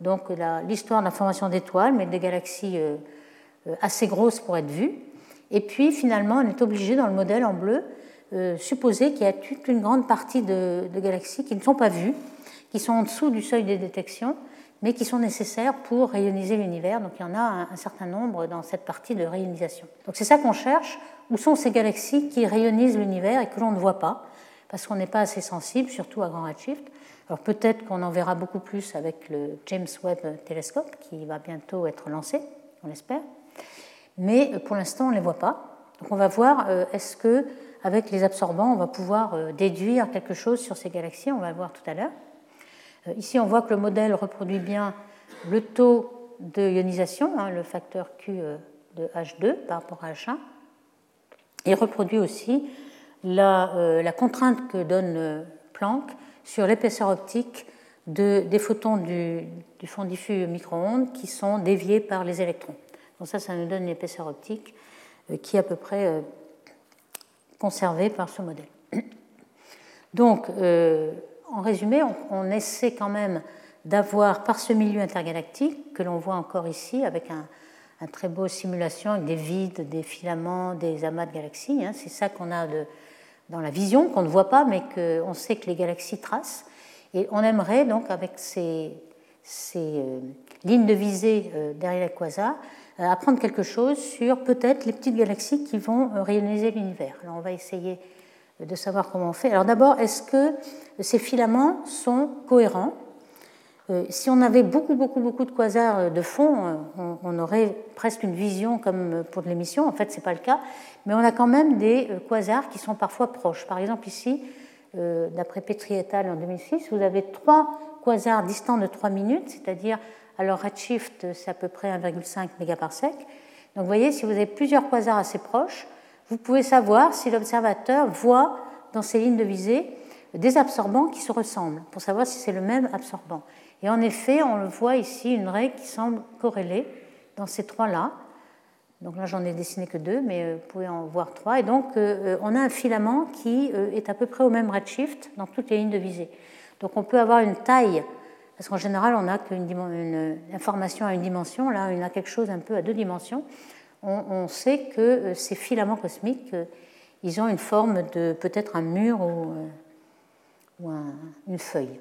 donc l'histoire de la formation d'étoiles, mais des galaxies euh, euh, assez grosses pour être vues. Et puis finalement, on est obligé dans le modèle en bleu euh, supposer qu'il y a toute une grande partie de, galaxies qui ne sont pas vues, qui sont en dessous du seuil de détection, mais qui sont nécessaires pour rayoniser l'univers. Donc il y en a un, certain nombre dans cette partie de rayonisation. Donc c'est ça qu'on cherche. Où sont ces galaxies qui rayonisent l'univers et que l'on ne voit pas? Parce qu'on n'est pas assez sensible, surtout à grand redshift. Alors peut-être qu'on en verra beaucoup plus avec le James Webb Telescope qui va bientôt être lancé, on l'espère. Mais euh, pour l'instant, on ne les voit pas. Donc on va voir euh, est-ce que avec les absorbants, on va pouvoir euh, déduire quelque chose sur ces galaxies. On va le voir tout à l'heure. Ici, on voit que le modèle reproduit bien le taux de ionisation, hein, le facteur Q de H2 par rapport à H1, et reproduit aussi euh, la, contrainte que donne euh, Planck sur l'épaisseur optique des photons du, fond diffus micro-ondes qui sont déviés par les électrons. Donc ça, ça nous donne une épaisseur optique euh, qui est à peu près conservée par ce modèle. Donc, en résumé, on, essaie quand même d'avoir par ce milieu intergalactique, que l'on voit encore ici avec un, très beau simulation avec des vides, des filaments, des amas de galaxies. Hein. c'est ça qu'on a de, dans la vision, qu'on ne voit pas, mais qu'on sait que les galaxies tracent. Et on aimerait donc, avec ces, euh, lignes de visée euh, derrière les quasars, euh, apprendre quelque chose sur peut-être les petites galaxies qui vont réaliser l'univers. Alors on va essayer de savoir comment on fait. Alors d'abord, est-ce que ces filaments sont cohérents? Euh, si on avait beaucoup, beaucoup, beaucoup de quasars euh, de fond, euh, on, aurait presque une vision comme pour de l'émission. En fait, ce n'est pas le cas. Mais on a quand même des quasars qui sont parfois proches. Par exemple, ici, d'après Petri et al. en 2006, vous avez trois quasars distants de 3 minutes, c'est-à-dire, alors redshift, c'est à peu près 1,5 mégaparsec. Donc vous voyez, si vous avez plusieurs quasars assez proches, vous pouvez savoir si l'observateur voit dans ces lignes de visée des absorbants qui se ressemblent, pour savoir si c'est le même absorbant. Et en effet, on le voit ici, une règle qui semble corrélée dans ces trois-là. Donc là, j'en ai dessiné que deux, mais euh, vous pouvez en voir trois. Et donc, euh, euh, on a un filament qui est à peu près au même redshift dans toutes les lignes de visée. Donc, on peut avoir une taille, parce qu'en général, on n'a qu'une une information à une dimension. Là, on a quelque chose un peu à deux dimensions. On, sait que ces filaments cosmiques, ils ont une forme de peut-être un mur ou, ou une feuille.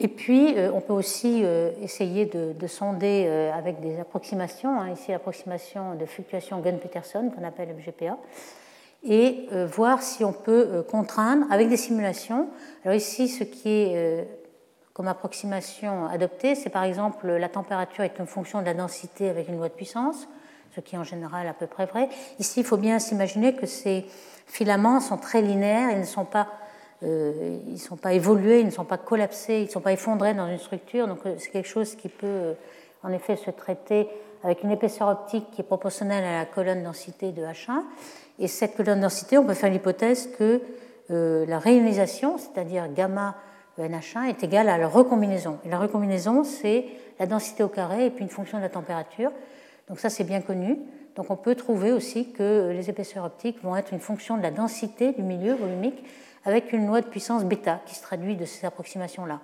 Et puis, on peut aussi essayer de, sonder avec des approximations, hein, ici l'approximation de fluctuation Gunn-Peterson qu'on appelle FGPA, et voir si on peut contraindre avec des simulations. Alors ici, ce qui est comme approximation adoptée, c'est par exemple la température est une fonction de la densité avec une loi de puissance, ce qui est en général à peu près vrai. Ici, il faut bien s'imaginer que ces filaments sont très linéaires, ils ne sont pas, euh, ils sont pas évolués, ils ne sont pas collapsés, ils ne sont pas effondrés dans une structure, donc euh, c'est quelque chose qui peut euh, en effet se traiter avec une épaisseur optique qui est proportionnelle à la colonne densité de H1. Et cette colonne densité, on peut faire l'hypothèse que la réionisation, c'est-à-dire gamma le NH1 est égal à la recombinaison. Et la recombinaison, c'est la densité au carré et puis une fonction de la température. Donc ça, c'est bien connu. Donc on peut trouver aussi que les épaisseurs optiques vont être une fonction de la densité du milieu volumique avec une loi de puissance bêta qui se traduit de ces approximations-là.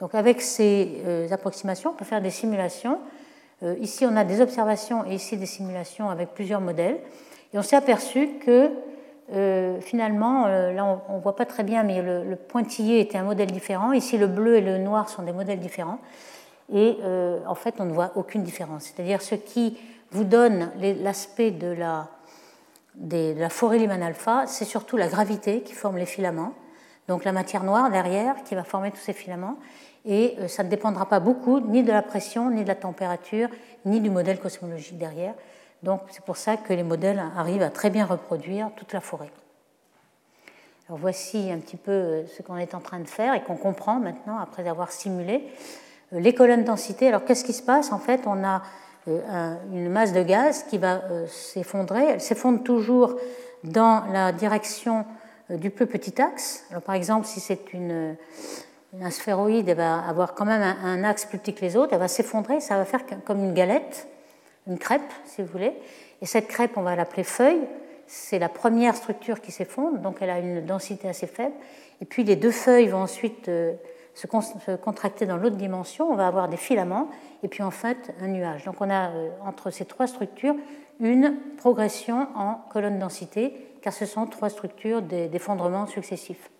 Donc avec ces euh, approximations, on peut faire des simulations. Euh, ici, on a des observations et ici des simulations avec plusieurs modèles. Et on s'est aperçu que euh, finalement, euh, là on ne voit pas très bien, mais le, pointillé était un modèle différent. Ici, le bleu et le noir sont des modèles différents. Et euh, en fait, on ne voit aucune différence. C'est-à-dire ce qui vous donne l'aspect de la, de la forêt Lyman alpha, c'est surtout la gravité qui forme les filaments. Donc la matière noire derrière qui va former tous ces filaments. Et ça ne dépendra pas beaucoup ni de la pression, ni de la température, ni du modèle cosmologique derrière. Donc c'est pour ça que les modèles arrivent à très bien reproduire toute la forêt. Alors voici un petit peu euh, ce qu'on est en train de faire et qu'on comprend maintenant après avoir simulé euh, les colonnes densité. Alors qu'est-ce qui se passe? En fait, on a euh, une masse de gaz qui va s'effondrer. Elle s'effondre toujours dans la direction du plus petit axe. Alors par exemple, si c'est une, un sphéroïde, elle va avoir quand même un, axe plus petit que les autres. Elle va s'effondrer. Ça va faire comme une galette une crêpe, si vous voulez. Et cette crêpe, on va l'appeler feuille. C'est la première structure qui s'effondre, donc elle a une densité assez faible. Et puis les deux feuilles vont ensuite euh, se, contracter dans l'autre dimension. On va avoir des filaments et puis en fait un nuage. Donc on a euh, entre ces trois structures une progression en colonne densité, car ce sont trois structures d'effondrement successifs.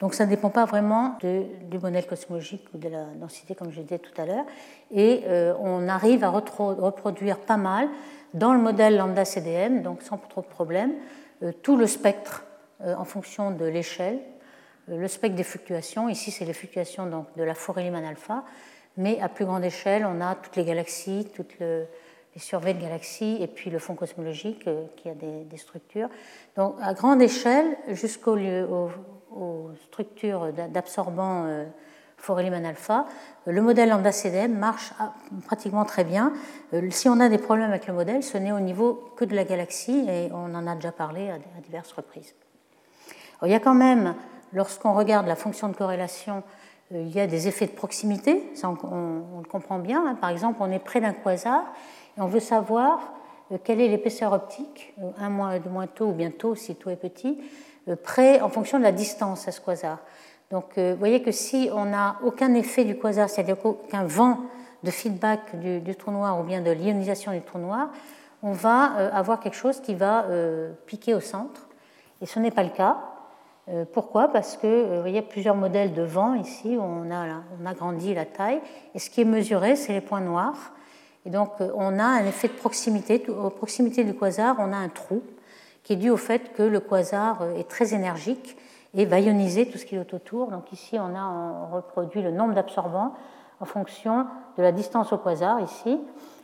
Donc ça ne dépend pas vraiment du modèle cosmologique ou de la densité, comme je disais tout à l'heure. Et euh, on arrive à reproduire pas mal dans le modèle lambda CDM, donc sans trop de problème, euh, tout le spectre euh, en fonction de l'échelle, le spectre des fluctuations. Ici, c'est les fluctuations donc, de la forêt Lyman alpha, mais à plus grande échelle, on a toutes les galaxies, toutes les surveilles de galaxies, et puis le fond cosmologique qui a des, structures. Donc à grande échelle, jusqu'au aux structures d'absorbants euh, Lyman alpha, euh, le modèle lambda CDM marche ah, pratiquement très bien. Euh, si on a des problèmes avec le modèle, ce n'est au niveau que de la galaxie et on en a déjà parlé à diverses reprises. il y a quand même, lorsqu'on regarde la fonction de corrélation, il y a des effets de proximité, ça on, le comprend bien. Hein. Par exemple, on est près d'un quasar et on veut savoir quelle est l'épaisseur optique, un moins, de moins tôt ou bientôt si taux est petit, près en fonction de la distance à ce quasar. Donc euh, vous voyez que si on n'a aucun effet du quasar, c'est-à-dire aucun vent de feedback du, trou noir ou bien de l'ionisation du trou noir, on va euh, avoir quelque chose qui va piquer au centre. Et ce n'est pas le cas. Pourquoi? Parce que y a plusieurs modèles de vent ici, on a, agrandit la taille, et ce qui est mesuré, c'est les points noirs. Et donc on a un effet de proximité. Aux proximité du quasar, on a un trou qui est dû au fait que le quasar est très énergique et va ioniser tout ce qui est autour. Donc ici, on a reproduit le nombre d'absorbants en fonction de la distance au quasar ici.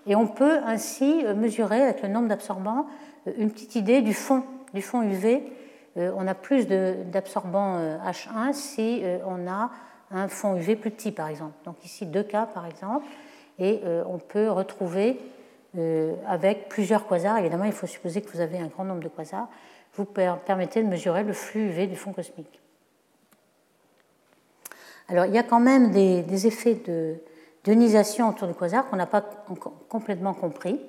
Et on peut ainsi euh, mesurer avec le nombre d'absorbants euh, une petite idée du fond, du fond UV. Euh, on a plus d'absorbants H1 si on a un fond UV plus petit, par exemple. Donc ici, 2K, par exemple. Et on peut retrouver euh, avec plusieurs quasars. Évidemment, il faut supposer que vous avez un grand nombre de quasars. Vous permettez de mesurer le flux UV du fond cosmique. Alors, il y a quand même des, effets de d'ionisation autour du quasar qu'on n'a pas complètement compris.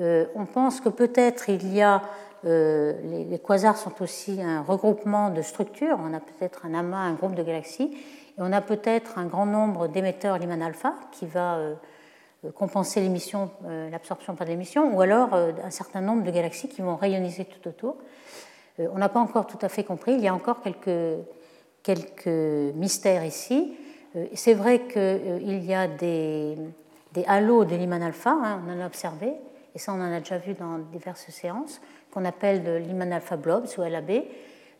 Euh, on pense que peut-être il y a euh, les, quasars sont aussi un regroupement de structures. On a peut-être un amas, un groupe de galaxies, et on a peut-être un grand nombre d'émetteurs Lyman alpha qui va compenser l'émission, l'absorption par l'émission, ou alors un certain nombre de galaxies qui vont rayoniser tout autour. on n'a pas encore tout à fait compris, il y a encore quelques, quelques mystères ici. c'est vrai qu'il y a des, des halos de Lyman alpha, hein, on en a observé, et ça on en a déjà vu dans diverses séances, qu'on appelle de Lyman alpha blobs ou LAB.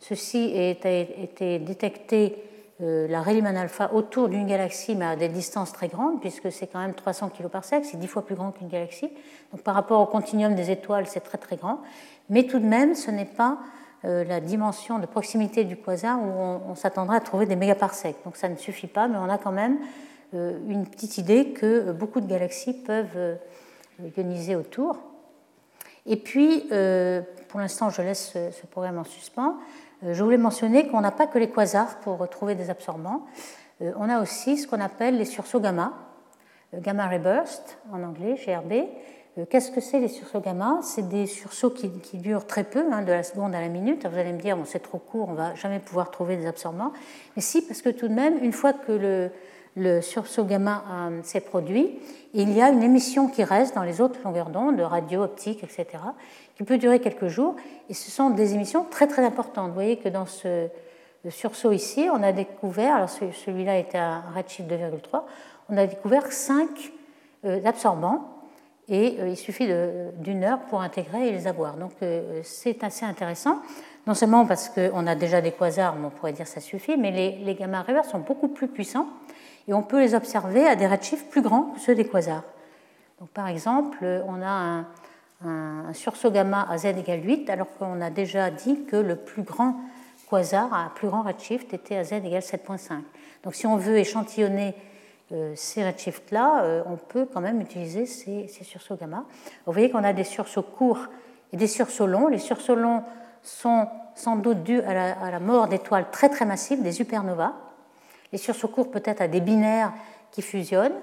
Ceci a été détecté, euh, la Rayleigh alpha, autour d'une galaxie, mais à des distances très grandes, puisque c'est quand même 300 kg par c'est 10 fois plus grand qu'une galaxie. Donc par rapport au continuum des étoiles, c'est très très grand. Mais tout de même, ce n'est pas euh, la dimension de proximité du quasar où on, s'attendrait à trouver des mégaparsecs. Donc ça ne suffit pas, mais on a quand même euh, une petite idée que beaucoup de galaxies peuvent ioniser autour. Et puis, pour l'instant, je laisse ce programme en suspens. Euh, je voulais mentionner qu'on n'a pas que les quasars pour retrouver des absorbants. Euh, on a aussi ce qu'on appelle les sursauts gamma, euh, gamma ray burst en anglais, GRB. Qu'est-ce que c'est les sursauts gamma? C'est des sursauts qui, durent très peu, hein, de la seconde à la minute. Vous allez me dire, c'est trop court, on va jamais pouvoir trouver des absorbants. Mais si, parce que tout de même, une fois que le, sursaut gamma s'est produit, il y a une émission qui reste dans les autres longueurs d'onde, radio, optique, etc., qui peut durer quelques jours. Et ce sont des émissions très très importantes. Vous voyez que dans ce sursaut ici, on a découvert, alors celui-là était à redshift 2,3, on a découvert 5 euh, absorbants et euh, il suffit d'une heure pour intégrer et les avoir. Donc c'est assez intéressant, non seulement parce qu'on a déjà des quasars, on pourrait dire que ça suffit, mais les, gamma rayers sont beaucoup plus puissants et on peut les observer à des redshifts plus grands que ceux des quasars. Donc, par exemple, on a un, un sursaut gamma à z égale 8, alors qu'on a déjà dit que le plus grand quasar à plus grand redshift était à z égale 7.5. Donc si on veut échantillonner euh, ces redshifts-là, euh, on peut quand même utiliser ces, sursauts gamma. Vous voyez qu'on a des sursauts courts et des sursauts longs. Les sursauts longs sont sans doute dus à la, à la mort d'étoiles très très massives, des supernovas. Les sursauts courts peut-être à des binaires qui fusionnent.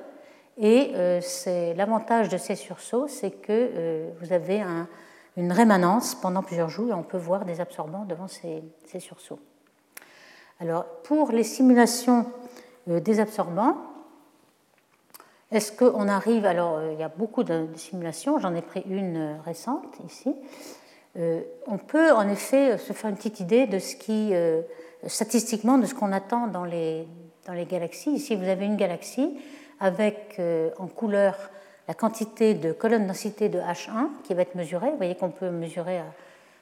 Et euh, l'avantage de ces sursauts, c'est que euh, vous avez une rémanence pendant plusieurs jours et on peut voir des absorbants devant ces, sursauts. Alors, pour les simulations euh, des absorbants, est-ce qu'on arrive Alors, il y a beaucoup de, simulations, j'en ai pris une récente ici. on peut en effet se faire une petite idée de ce qui statistiquement de ce qu'on attend dans les, dans les galaxies. Ici, vous avez une galaxie avec euh, en couleur la quantité de colonnes densité de H1 qui va être mesurée. Vous voyez qu'on peut mesurer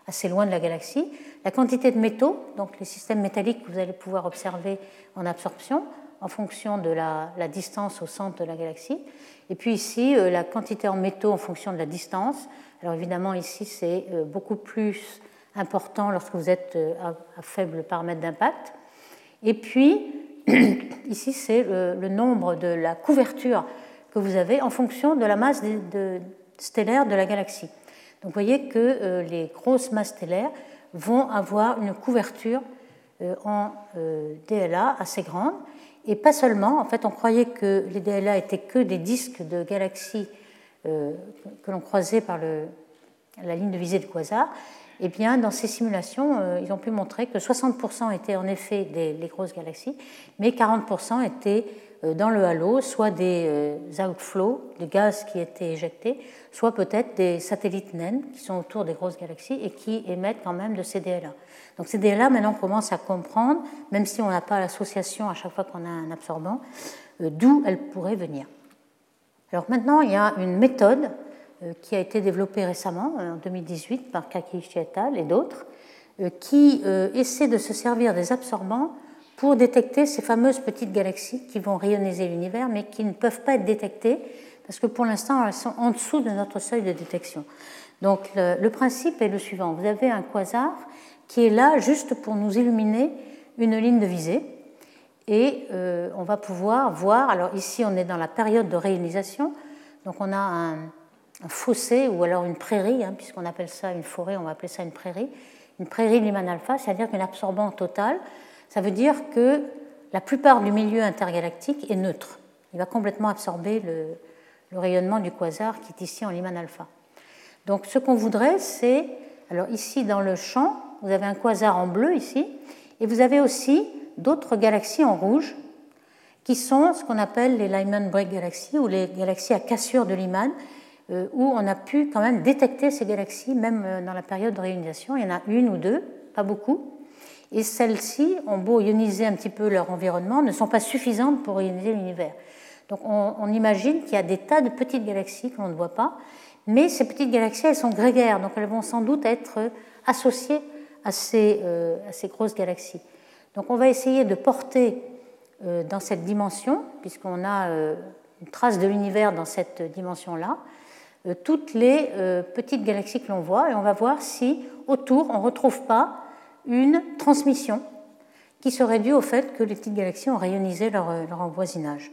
assez loin de la galaxie. La quantité de métaux, donc les systèmes métalliques que vous allez pouvoir observer en absorption en fonction de la, distance au centre de la galaxie. Et puis ici, euh, la quantité en métaux en fonction de la distance. Alors évidemment, ici, c'est euh, beaucoup plus important lorsque vous êtes euh, à, faible paramètre d'impact. Et puis, *clears throat* ici, c'est le, nombre de la couverture que vous avez en fonction de la masse stellaire de la galaxie. Donc vous voyez que euh, les grosses masses stellaires vont avoir une couverture euh, en DLA assez grande. Et pas seulement, en fait, on croyait que les DLA étaient que des disques de galaxies que l'on croisait par le, la ligne de visée de quasar, eh bien, dans ces simulations, euh, ils ont pu montrer que 60% étaient en effet des, grosses galaxies, mais 40% étaient euh, dans le halo, soit des euh, outflows, des gaz qui étaient éjectés, soit peut-être des satellites naines qui sont autour des grosses galaxies et qui émettent quand même de ces DLA. Donc ces DLA, maintenant, on commence à comprendre, même si on n'a pas l'association à chaque fois qu'on a un absorbant, d'où elles pourraient venir. Alors maintenant, il y a une méthode qui a été développé récemment, euh, en 2018, par Kaki Chietal et d'autres, euh, qui essaie de se servir des absorbants pour détecter ces fameuses petites galaxies qui vont rayoniser l'univers, mais qui ne peuvent pas être détectées parce que pour l'instant, elles sont en dessous de notre seuil de détection. Donc le, principe est le suivant. Vous avez un quasar qui est là juste pour nous illuminer une ligne de visée. Et on va pouvoir voir, alors ici on est dans la période de rayonisation, donc on a un, un fossé ou alors une prairie, hein, puisqu'on appelle ça une forêt, on va appeler ça une prairie, une prairie Lyman alpha, c'est-à-dire qu'un absorbant total, ça veut dire que la plupart du milieu intergalactique est neutre. Il va complètement absorber le, rayonnement du quasar qui est ici en Lyman alpha. Donc ce qu'on voudrait, c'est, alors ici dans le champ, vous avez un quasar en bleu ici, et vous avez aussi d'autres galaxies en rouge. qui sont ce qu'on appelle les Lyman Break galaxies ou les galaxies à cassure de Lyman, où on a pu quand même détecter ces galaxies, même euh, dans la période de réionisation. Il y en a une ou deux, pas beaucoup. Et celles-ci ont beau ioniser un petit peu leur environnement, ne sont pas suffisantes pour ioniser l'univers. Donc on, imagine qu'il y a des tas de petites galaxies que l'on ne voit pas, mais ces petites galaxies, elles sont grégaires, donc elles vont sans doute être associées à ces, euh, grosses galaxies. Donc on va essayer de porter dans cette dimension, puisqu'on a une trace de l'univers dans cette dimension-là, euh, toutes les euh, petites galaxies que l'on voit et on va voir si autour on ne retrouve pas une transmission qui serait due au fait que les petites galaxies ont rayonisé leur, euh, leur voisinage.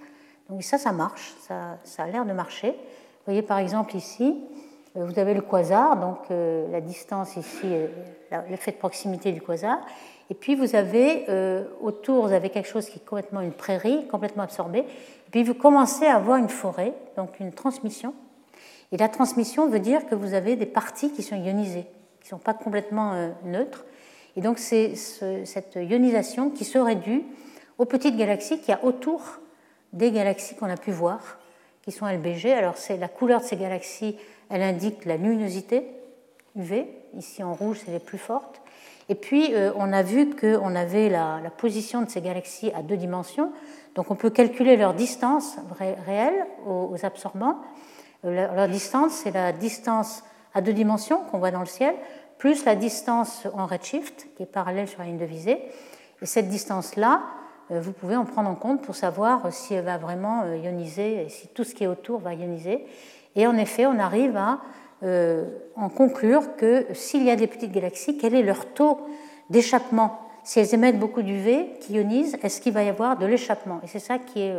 Donc ça, ça marche, ça, ça a l'air de marcher. Vous voyez par exemple ici, vous avez le quasar, donc la distance ici, l'effet de proximité du quasar. Et puis vous avez autour, vous avez quelque chose qui est complètement une prairie, complètement absorbée. Et puis vous commencez à avoir une forêt, donc une transmission et la transmission veut dire que vous avez des parties qui sont ionisées, qui ne sont pas complètement euh, neutres. Et donc c'est cette ionisation qui serait due aux petites galaxies qu'il y a autour des galaxies qu'on a pu voir, qui sont LBG. Alors c'est la couleur de ces galaxies, elle indique la luminosité UV. Ici en rouge, c'est les plus fortes. Et puis euh, on a vu qu'on avait la, position de ces galaxies à deux dimensions. Donc on peut calculer leur distance réelle aux absorbants. Euh, leur distance, c'est la distance à deux dimensions qu'on voit dans le ciel, plus la distance en redshift, qui est parallèle sur la ligne de visée. Et cette distance-là, euh, vous pouvez en prendre en compte pour savoir si elle va vraiment euh, ioniser et si tout ce qui est autour va ioniser. Et en effet, on arrive à en conclure que s'il y a des petites galaxies, quel est leur taux d'échappement? Si elles émettent beaucoup d'UV qui ionisent, est-ce qu'il va y avoir de l'échappement? Et c'est ça qui est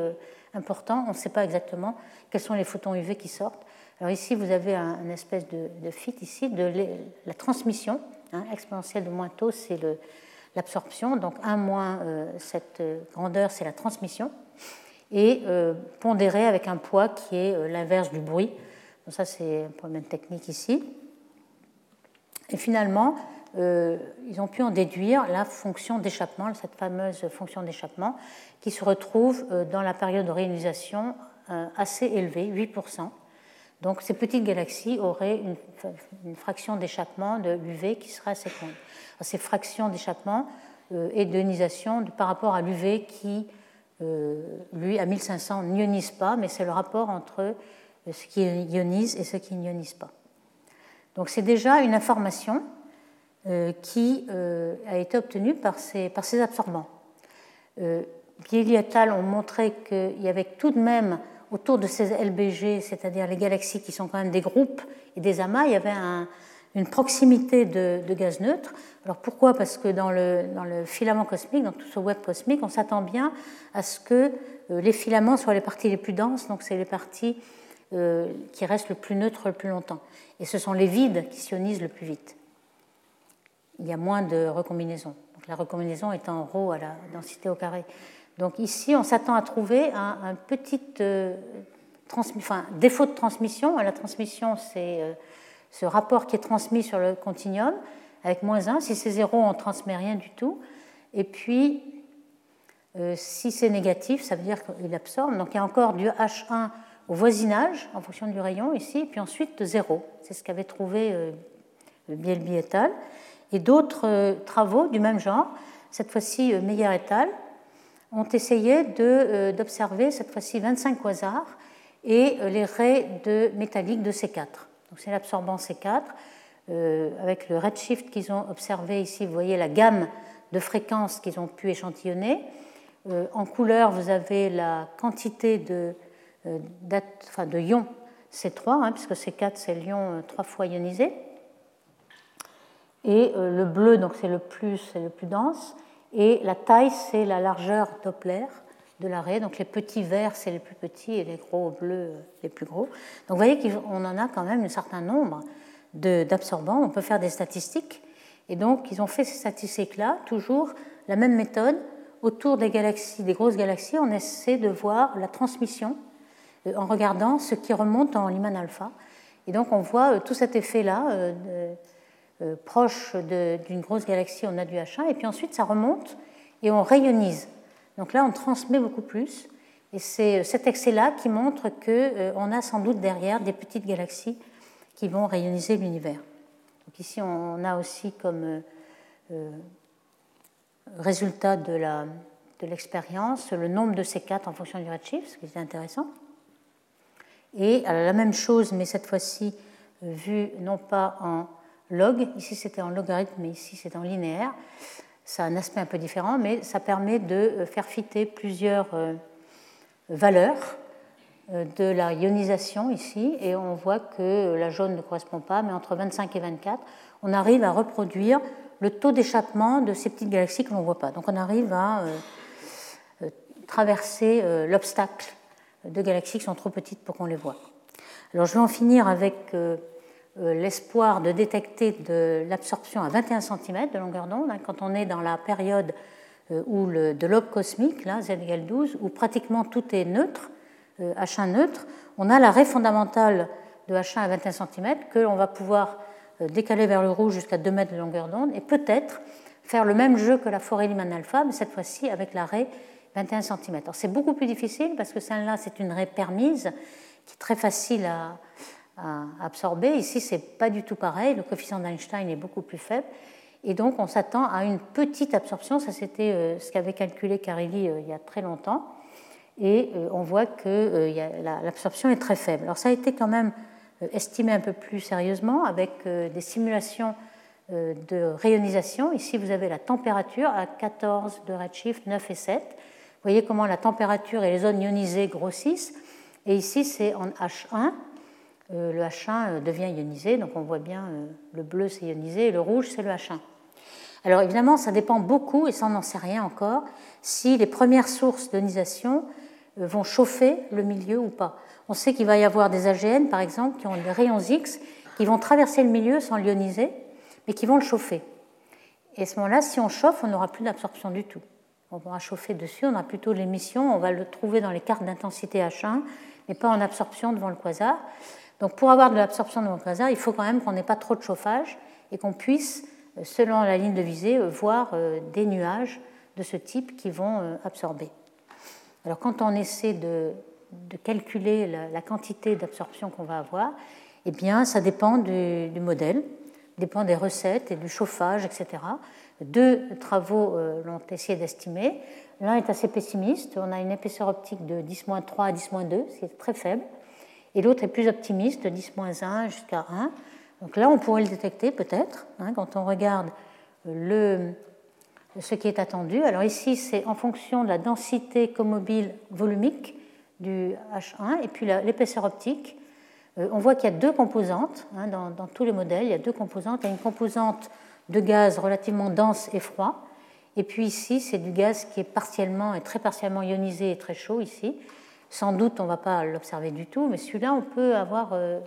important. On ne sait pas exactement quels sont les photons UV qui sortent. Alors ici, vous avez un, une espèce de, fit ici de la transmission hein, exponentielle de moins taux, c'est l'absorption. Donc 1 moins euh, cette grandeur, c'est la transmission. Et euh, pondéré avec un poids qui est euh, l'inverse du bruit. Donc ça, c'est un problème technique ici. Et finalement, ils ont pu en déduire la fonction d'échappement, cette fameuse fonction d'échappement, qui se retrouve dans la période de réalisation euh, assez élevé, 8%. Donc ces petites galaxies auraient une, fraction d'échappement de UV qui sera assez grande. Ces fractions d'échappement euh, et d'ionisation par rapport à l'UV qui, euh, lui, à 1500, n'ionise pas, mais c'est le rapport entre ce qui ionise et ce qui n'ionise pas. Donc c'est déjà une information qui a été obtenue par ces, absorbants. Euh, et al. ont montré qu'il y avait tout de même autour de ces LBG, c'est-à-dire les galaxies qui sont quand même des groupes et des amas, il y avait une proximité de, gaz neutre. Alors pourquoi? Parce que dans le, filament cosmique, dans tout ce web cosmique, on s'attend bien à ce que euh, les filaments soient les parties les plus denses, donc c'est les parties euh, qui restent le plus neutres le plus longtemps. Et ce sont les vides qui sionisent le plus vite. Il y a moins de recombinaison. Donc la recombinaison est en rho à la densité au carré. Donc ici, on s'attend à trouver un, petit euh, défaut de transmission. La transmission, c'est euh, ce rapport qui est transmis sur le continuum avec moins 1. Si c'est 0, on ne transmet rien du tout. Et puis, euh, si c'est négatif, ça veut dire qu'il absorbe. Donc il y a encore du H1 au voisinage en fonction du rayon ici, et puis ensuite 0. C'est ce qu'avait trouvé Bielby et al. Et d'autres travaux du même genre, cette fois-ci Meyer et al ont essayé euh, d'observer cette fois-ci 25 quasars et euh, les raies de métalliques de C4. C'est l'absorbant C4 euh, avec le redshift qu'ils ont observé ici. Vous voyez la gamme de fréquences qu'ils ont pu échantillonner. en couleur, vous avez la quantité de, ions C3, hein, puisque C4 c'est l'ion trois fois ionisé. Et le bleu, donc c'est le plus, c'est le plus dense. Et la taille, c'est la largeur Doppler de l'arrêt. Donc les petits verts, c'est les plus petits et les gros bleus, les plus gros. Donc vous voyez qu'on en a quand même un certain nombre d'absorbants. On peut faire des statistiques. Et donc ils ont fait ces statistiques-là, toujours la même méthode. Autour des galaxies, des grosses galaxies, on essaie de voir la transmission euh, en regardant ce qui remonte en Lyman alpha. Et donc on voit euh, tout cet effet-là euh, euh, proche d'une grosse galaxie, on a du H1, et puis ensuite ça remonte et on rayonise. Donc là, on transmet beaucoup plus. Et c'est cet excès-là qui montre qu'on a sans doute derrière des petites galaxies qui vont rayoniser l'univers. Donc ici, on a aussi comme résultat de l'expérience le nombre de C4 en fonction du redshift, ce qui est intéressant. Et la même chose, mais cette fois-ci vue non pas en log, ici c'était en logarithme, mais ici c'est en linéaire. Ça a un aspect un peu différent, mais ça permet de faire fitter plusieurs euh, valeurs euh, de la ionisation ici, et on voit que la jaune ne correspond pas, mais entre 25 et 24, on arrive à reproduire le taux d'échappement de ces petites galaxies que l'on ne voit pas. Donc on arrive à euh, traverser l'obstacle de galaxies qui sont trop petites pour qu'on les voit. Alors je vais en finir avec euh, euh, l'espoir de détecter de l'absorption à 21 cm de longueur d'onde, hein, quand on est dans la période euh, où le, de l'aube cosmique, là, z égale 12, où pratiquement tout est neutre, H1 neutre, on a l'arrêt fondamental de H1 à 21 cm que l'on va pouvoir décaler vers le rouge jusqu'à 2 mètres de longueur d'onde et peut-être faire le même jeu que la forêt Lyman alpha, mais cette fois-ci avec l'arrêt 21 cm. C'est beaucoup plus difficile parce que celle-là, c'est une raie permise qui est très facile à, absorber. Ici, c'est pas du tout pareil. Le coefficient d'Einstein est beaucoup plus faible. Et donc, on s'attend à une petite absorption. Ça, c'était euh, ce qu'avait calculé Carilli euh, il y a très longtemps. Et euh, on voit que l'absorption est très faible. Alors, ça a été quand même estimé un peu plus sérieusement avec des simulations de rayonisation. Ici, vous avez la température à 14 de redshift, 9 et 7. Vous voyez comment la température et les zones ionisées grossissent. Et ici, c'est en H1. Euh, le H1 euh, devient ionisé, donc on voit bien euh, le bleu c'est ionisé et le rouge c'est le H1. Alors évidemment, ça dépend beaucoup, et ça on n'en sait rien encore, si les premières sources d'ionisation vont chauffer le milieu ou pas. On sait qu'il va y avoir des AGN, par exemple, qui ont des rayons X, qui vont traverser le milieu sans l'ioniser, mais qui vont le chauffer. Et à ce moment-là, si on chauffe, on n'aura plus d'absorption du tout. On va chauffer dessus, on a plutôt l'émission, on va le trouver dans les cartes d'intensité H1, mais pas en absorption devant le quasar. Donc pour avoir de l'absorption devant le quasar, il faut quand même qu'on n'ait pas trop de chauffage et qu'on puisse, euh, selon la ligne de visée, euh, voir euh, des nuages de ce type qui vont absorber. Alors quand on essaie de, calculer la, quantité d'absorption qu'on va avoir, eh bien ça dépend du, du, modèle, dépend des recettes et du chauffage, etc. Deux travaux l'ont essayé d'estimer. L'un est assez pessimiste, on a une épaisseur optique de 10-3 à 10-2, c'est très faible, et l'autre est plus optimiste, de 10-1 jusqu'à 1. Donc là, on pourrait le détecter peut-être, hein, quand on regarde le, ce qui est attendu. Alors ici, c'est en fonction de la densité comobile volumique du H1 et puis l'épaisseur optique. Euh, on voit qu'il y a deux composantes hein, dans, dans, tous les modèles. Il y a deux composantes. Il y a une composante de gaz relativement dense et froid, et puis ici, c'est du gaz qui est partiellement et très partiellement ionisé et très chaud ici. Sans doute, on ne va pas l'observer du tout, mais celui-là, on peut avoir euh,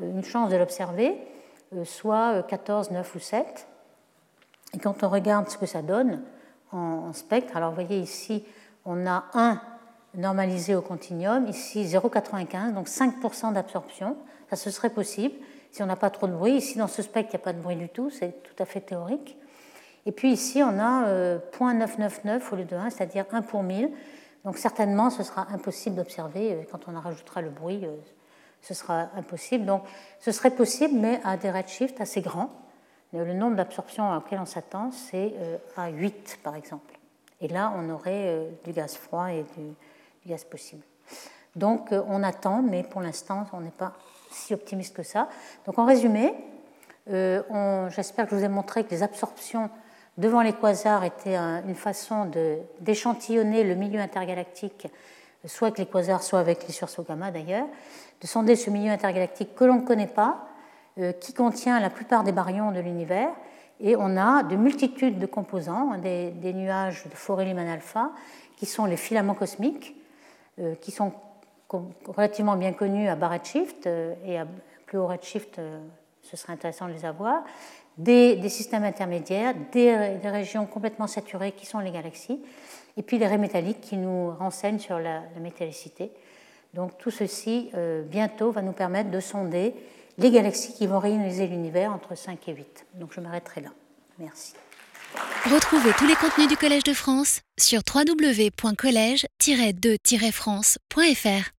une chance de l'observer, euh, soit 14, 9 ou 7. Et quand on regarde ce que ça donne en spectre, alors vous voyez ici, on a 1 normalisé au continuum, ici 0,95, donc 5% d'absorption. Ça, ce serait possible si on n'a pas trop de bruit. Ici, dans ce spectre, il n'y a pas de bruit du tout, c'est tout à fait théorique. Et puis ici, on a 0,999 euh, au lieu de 1, c'est-à-dire 1 pour 1000. Donc certainement, ce sera impossible d'observer. Euh, quand on en rajoutera le bruit, euh, ce sera impossible. Donc ce serait possible, mais à des redshifts assez grands. Le nombre d'absorptions auquel on s'attend, c'est à 8, par exemple. Et là, on aurait du gaz froid et du, gaz possible. Donc on attend, mais pour l'instant, on n'est pas si optimiste que ça. Donc en résumé, j'espère que je vous ai montré que les absorptions devant les quasars était une façon d'échantillonner le milieu intergalactique, soit avec les quasars, soit avec les sursauts gamma d'ailleurs, de sonder ce milieu intergalactique que l'on ne connaît pas, euh, qui contient la plupart des baryons de l'univers, et on a de multitudes de composants, hein, des, nuages de forêt Lyman alpha, qui sont les filaments cosmiques, euh, qui sont relativement bien connus à bas redshift, euh, et à plus haut redshift, ce serait intéressant de les avoir, des, systèmes intermédiaires, des, régions complètement saturées qui sont les galaxies, et puis les raies métalliques qui nous renseignent sur la, métallicité. Donc tout ceci, euh, bientôt, va nous permettre de sonder les galaxies qui vont réaliser l'univers entre 5 et 8. Donc je m'arrêterai là. Merci. Retrouvez tous les contenus du Collège de France sur www.colège-2-france.fr.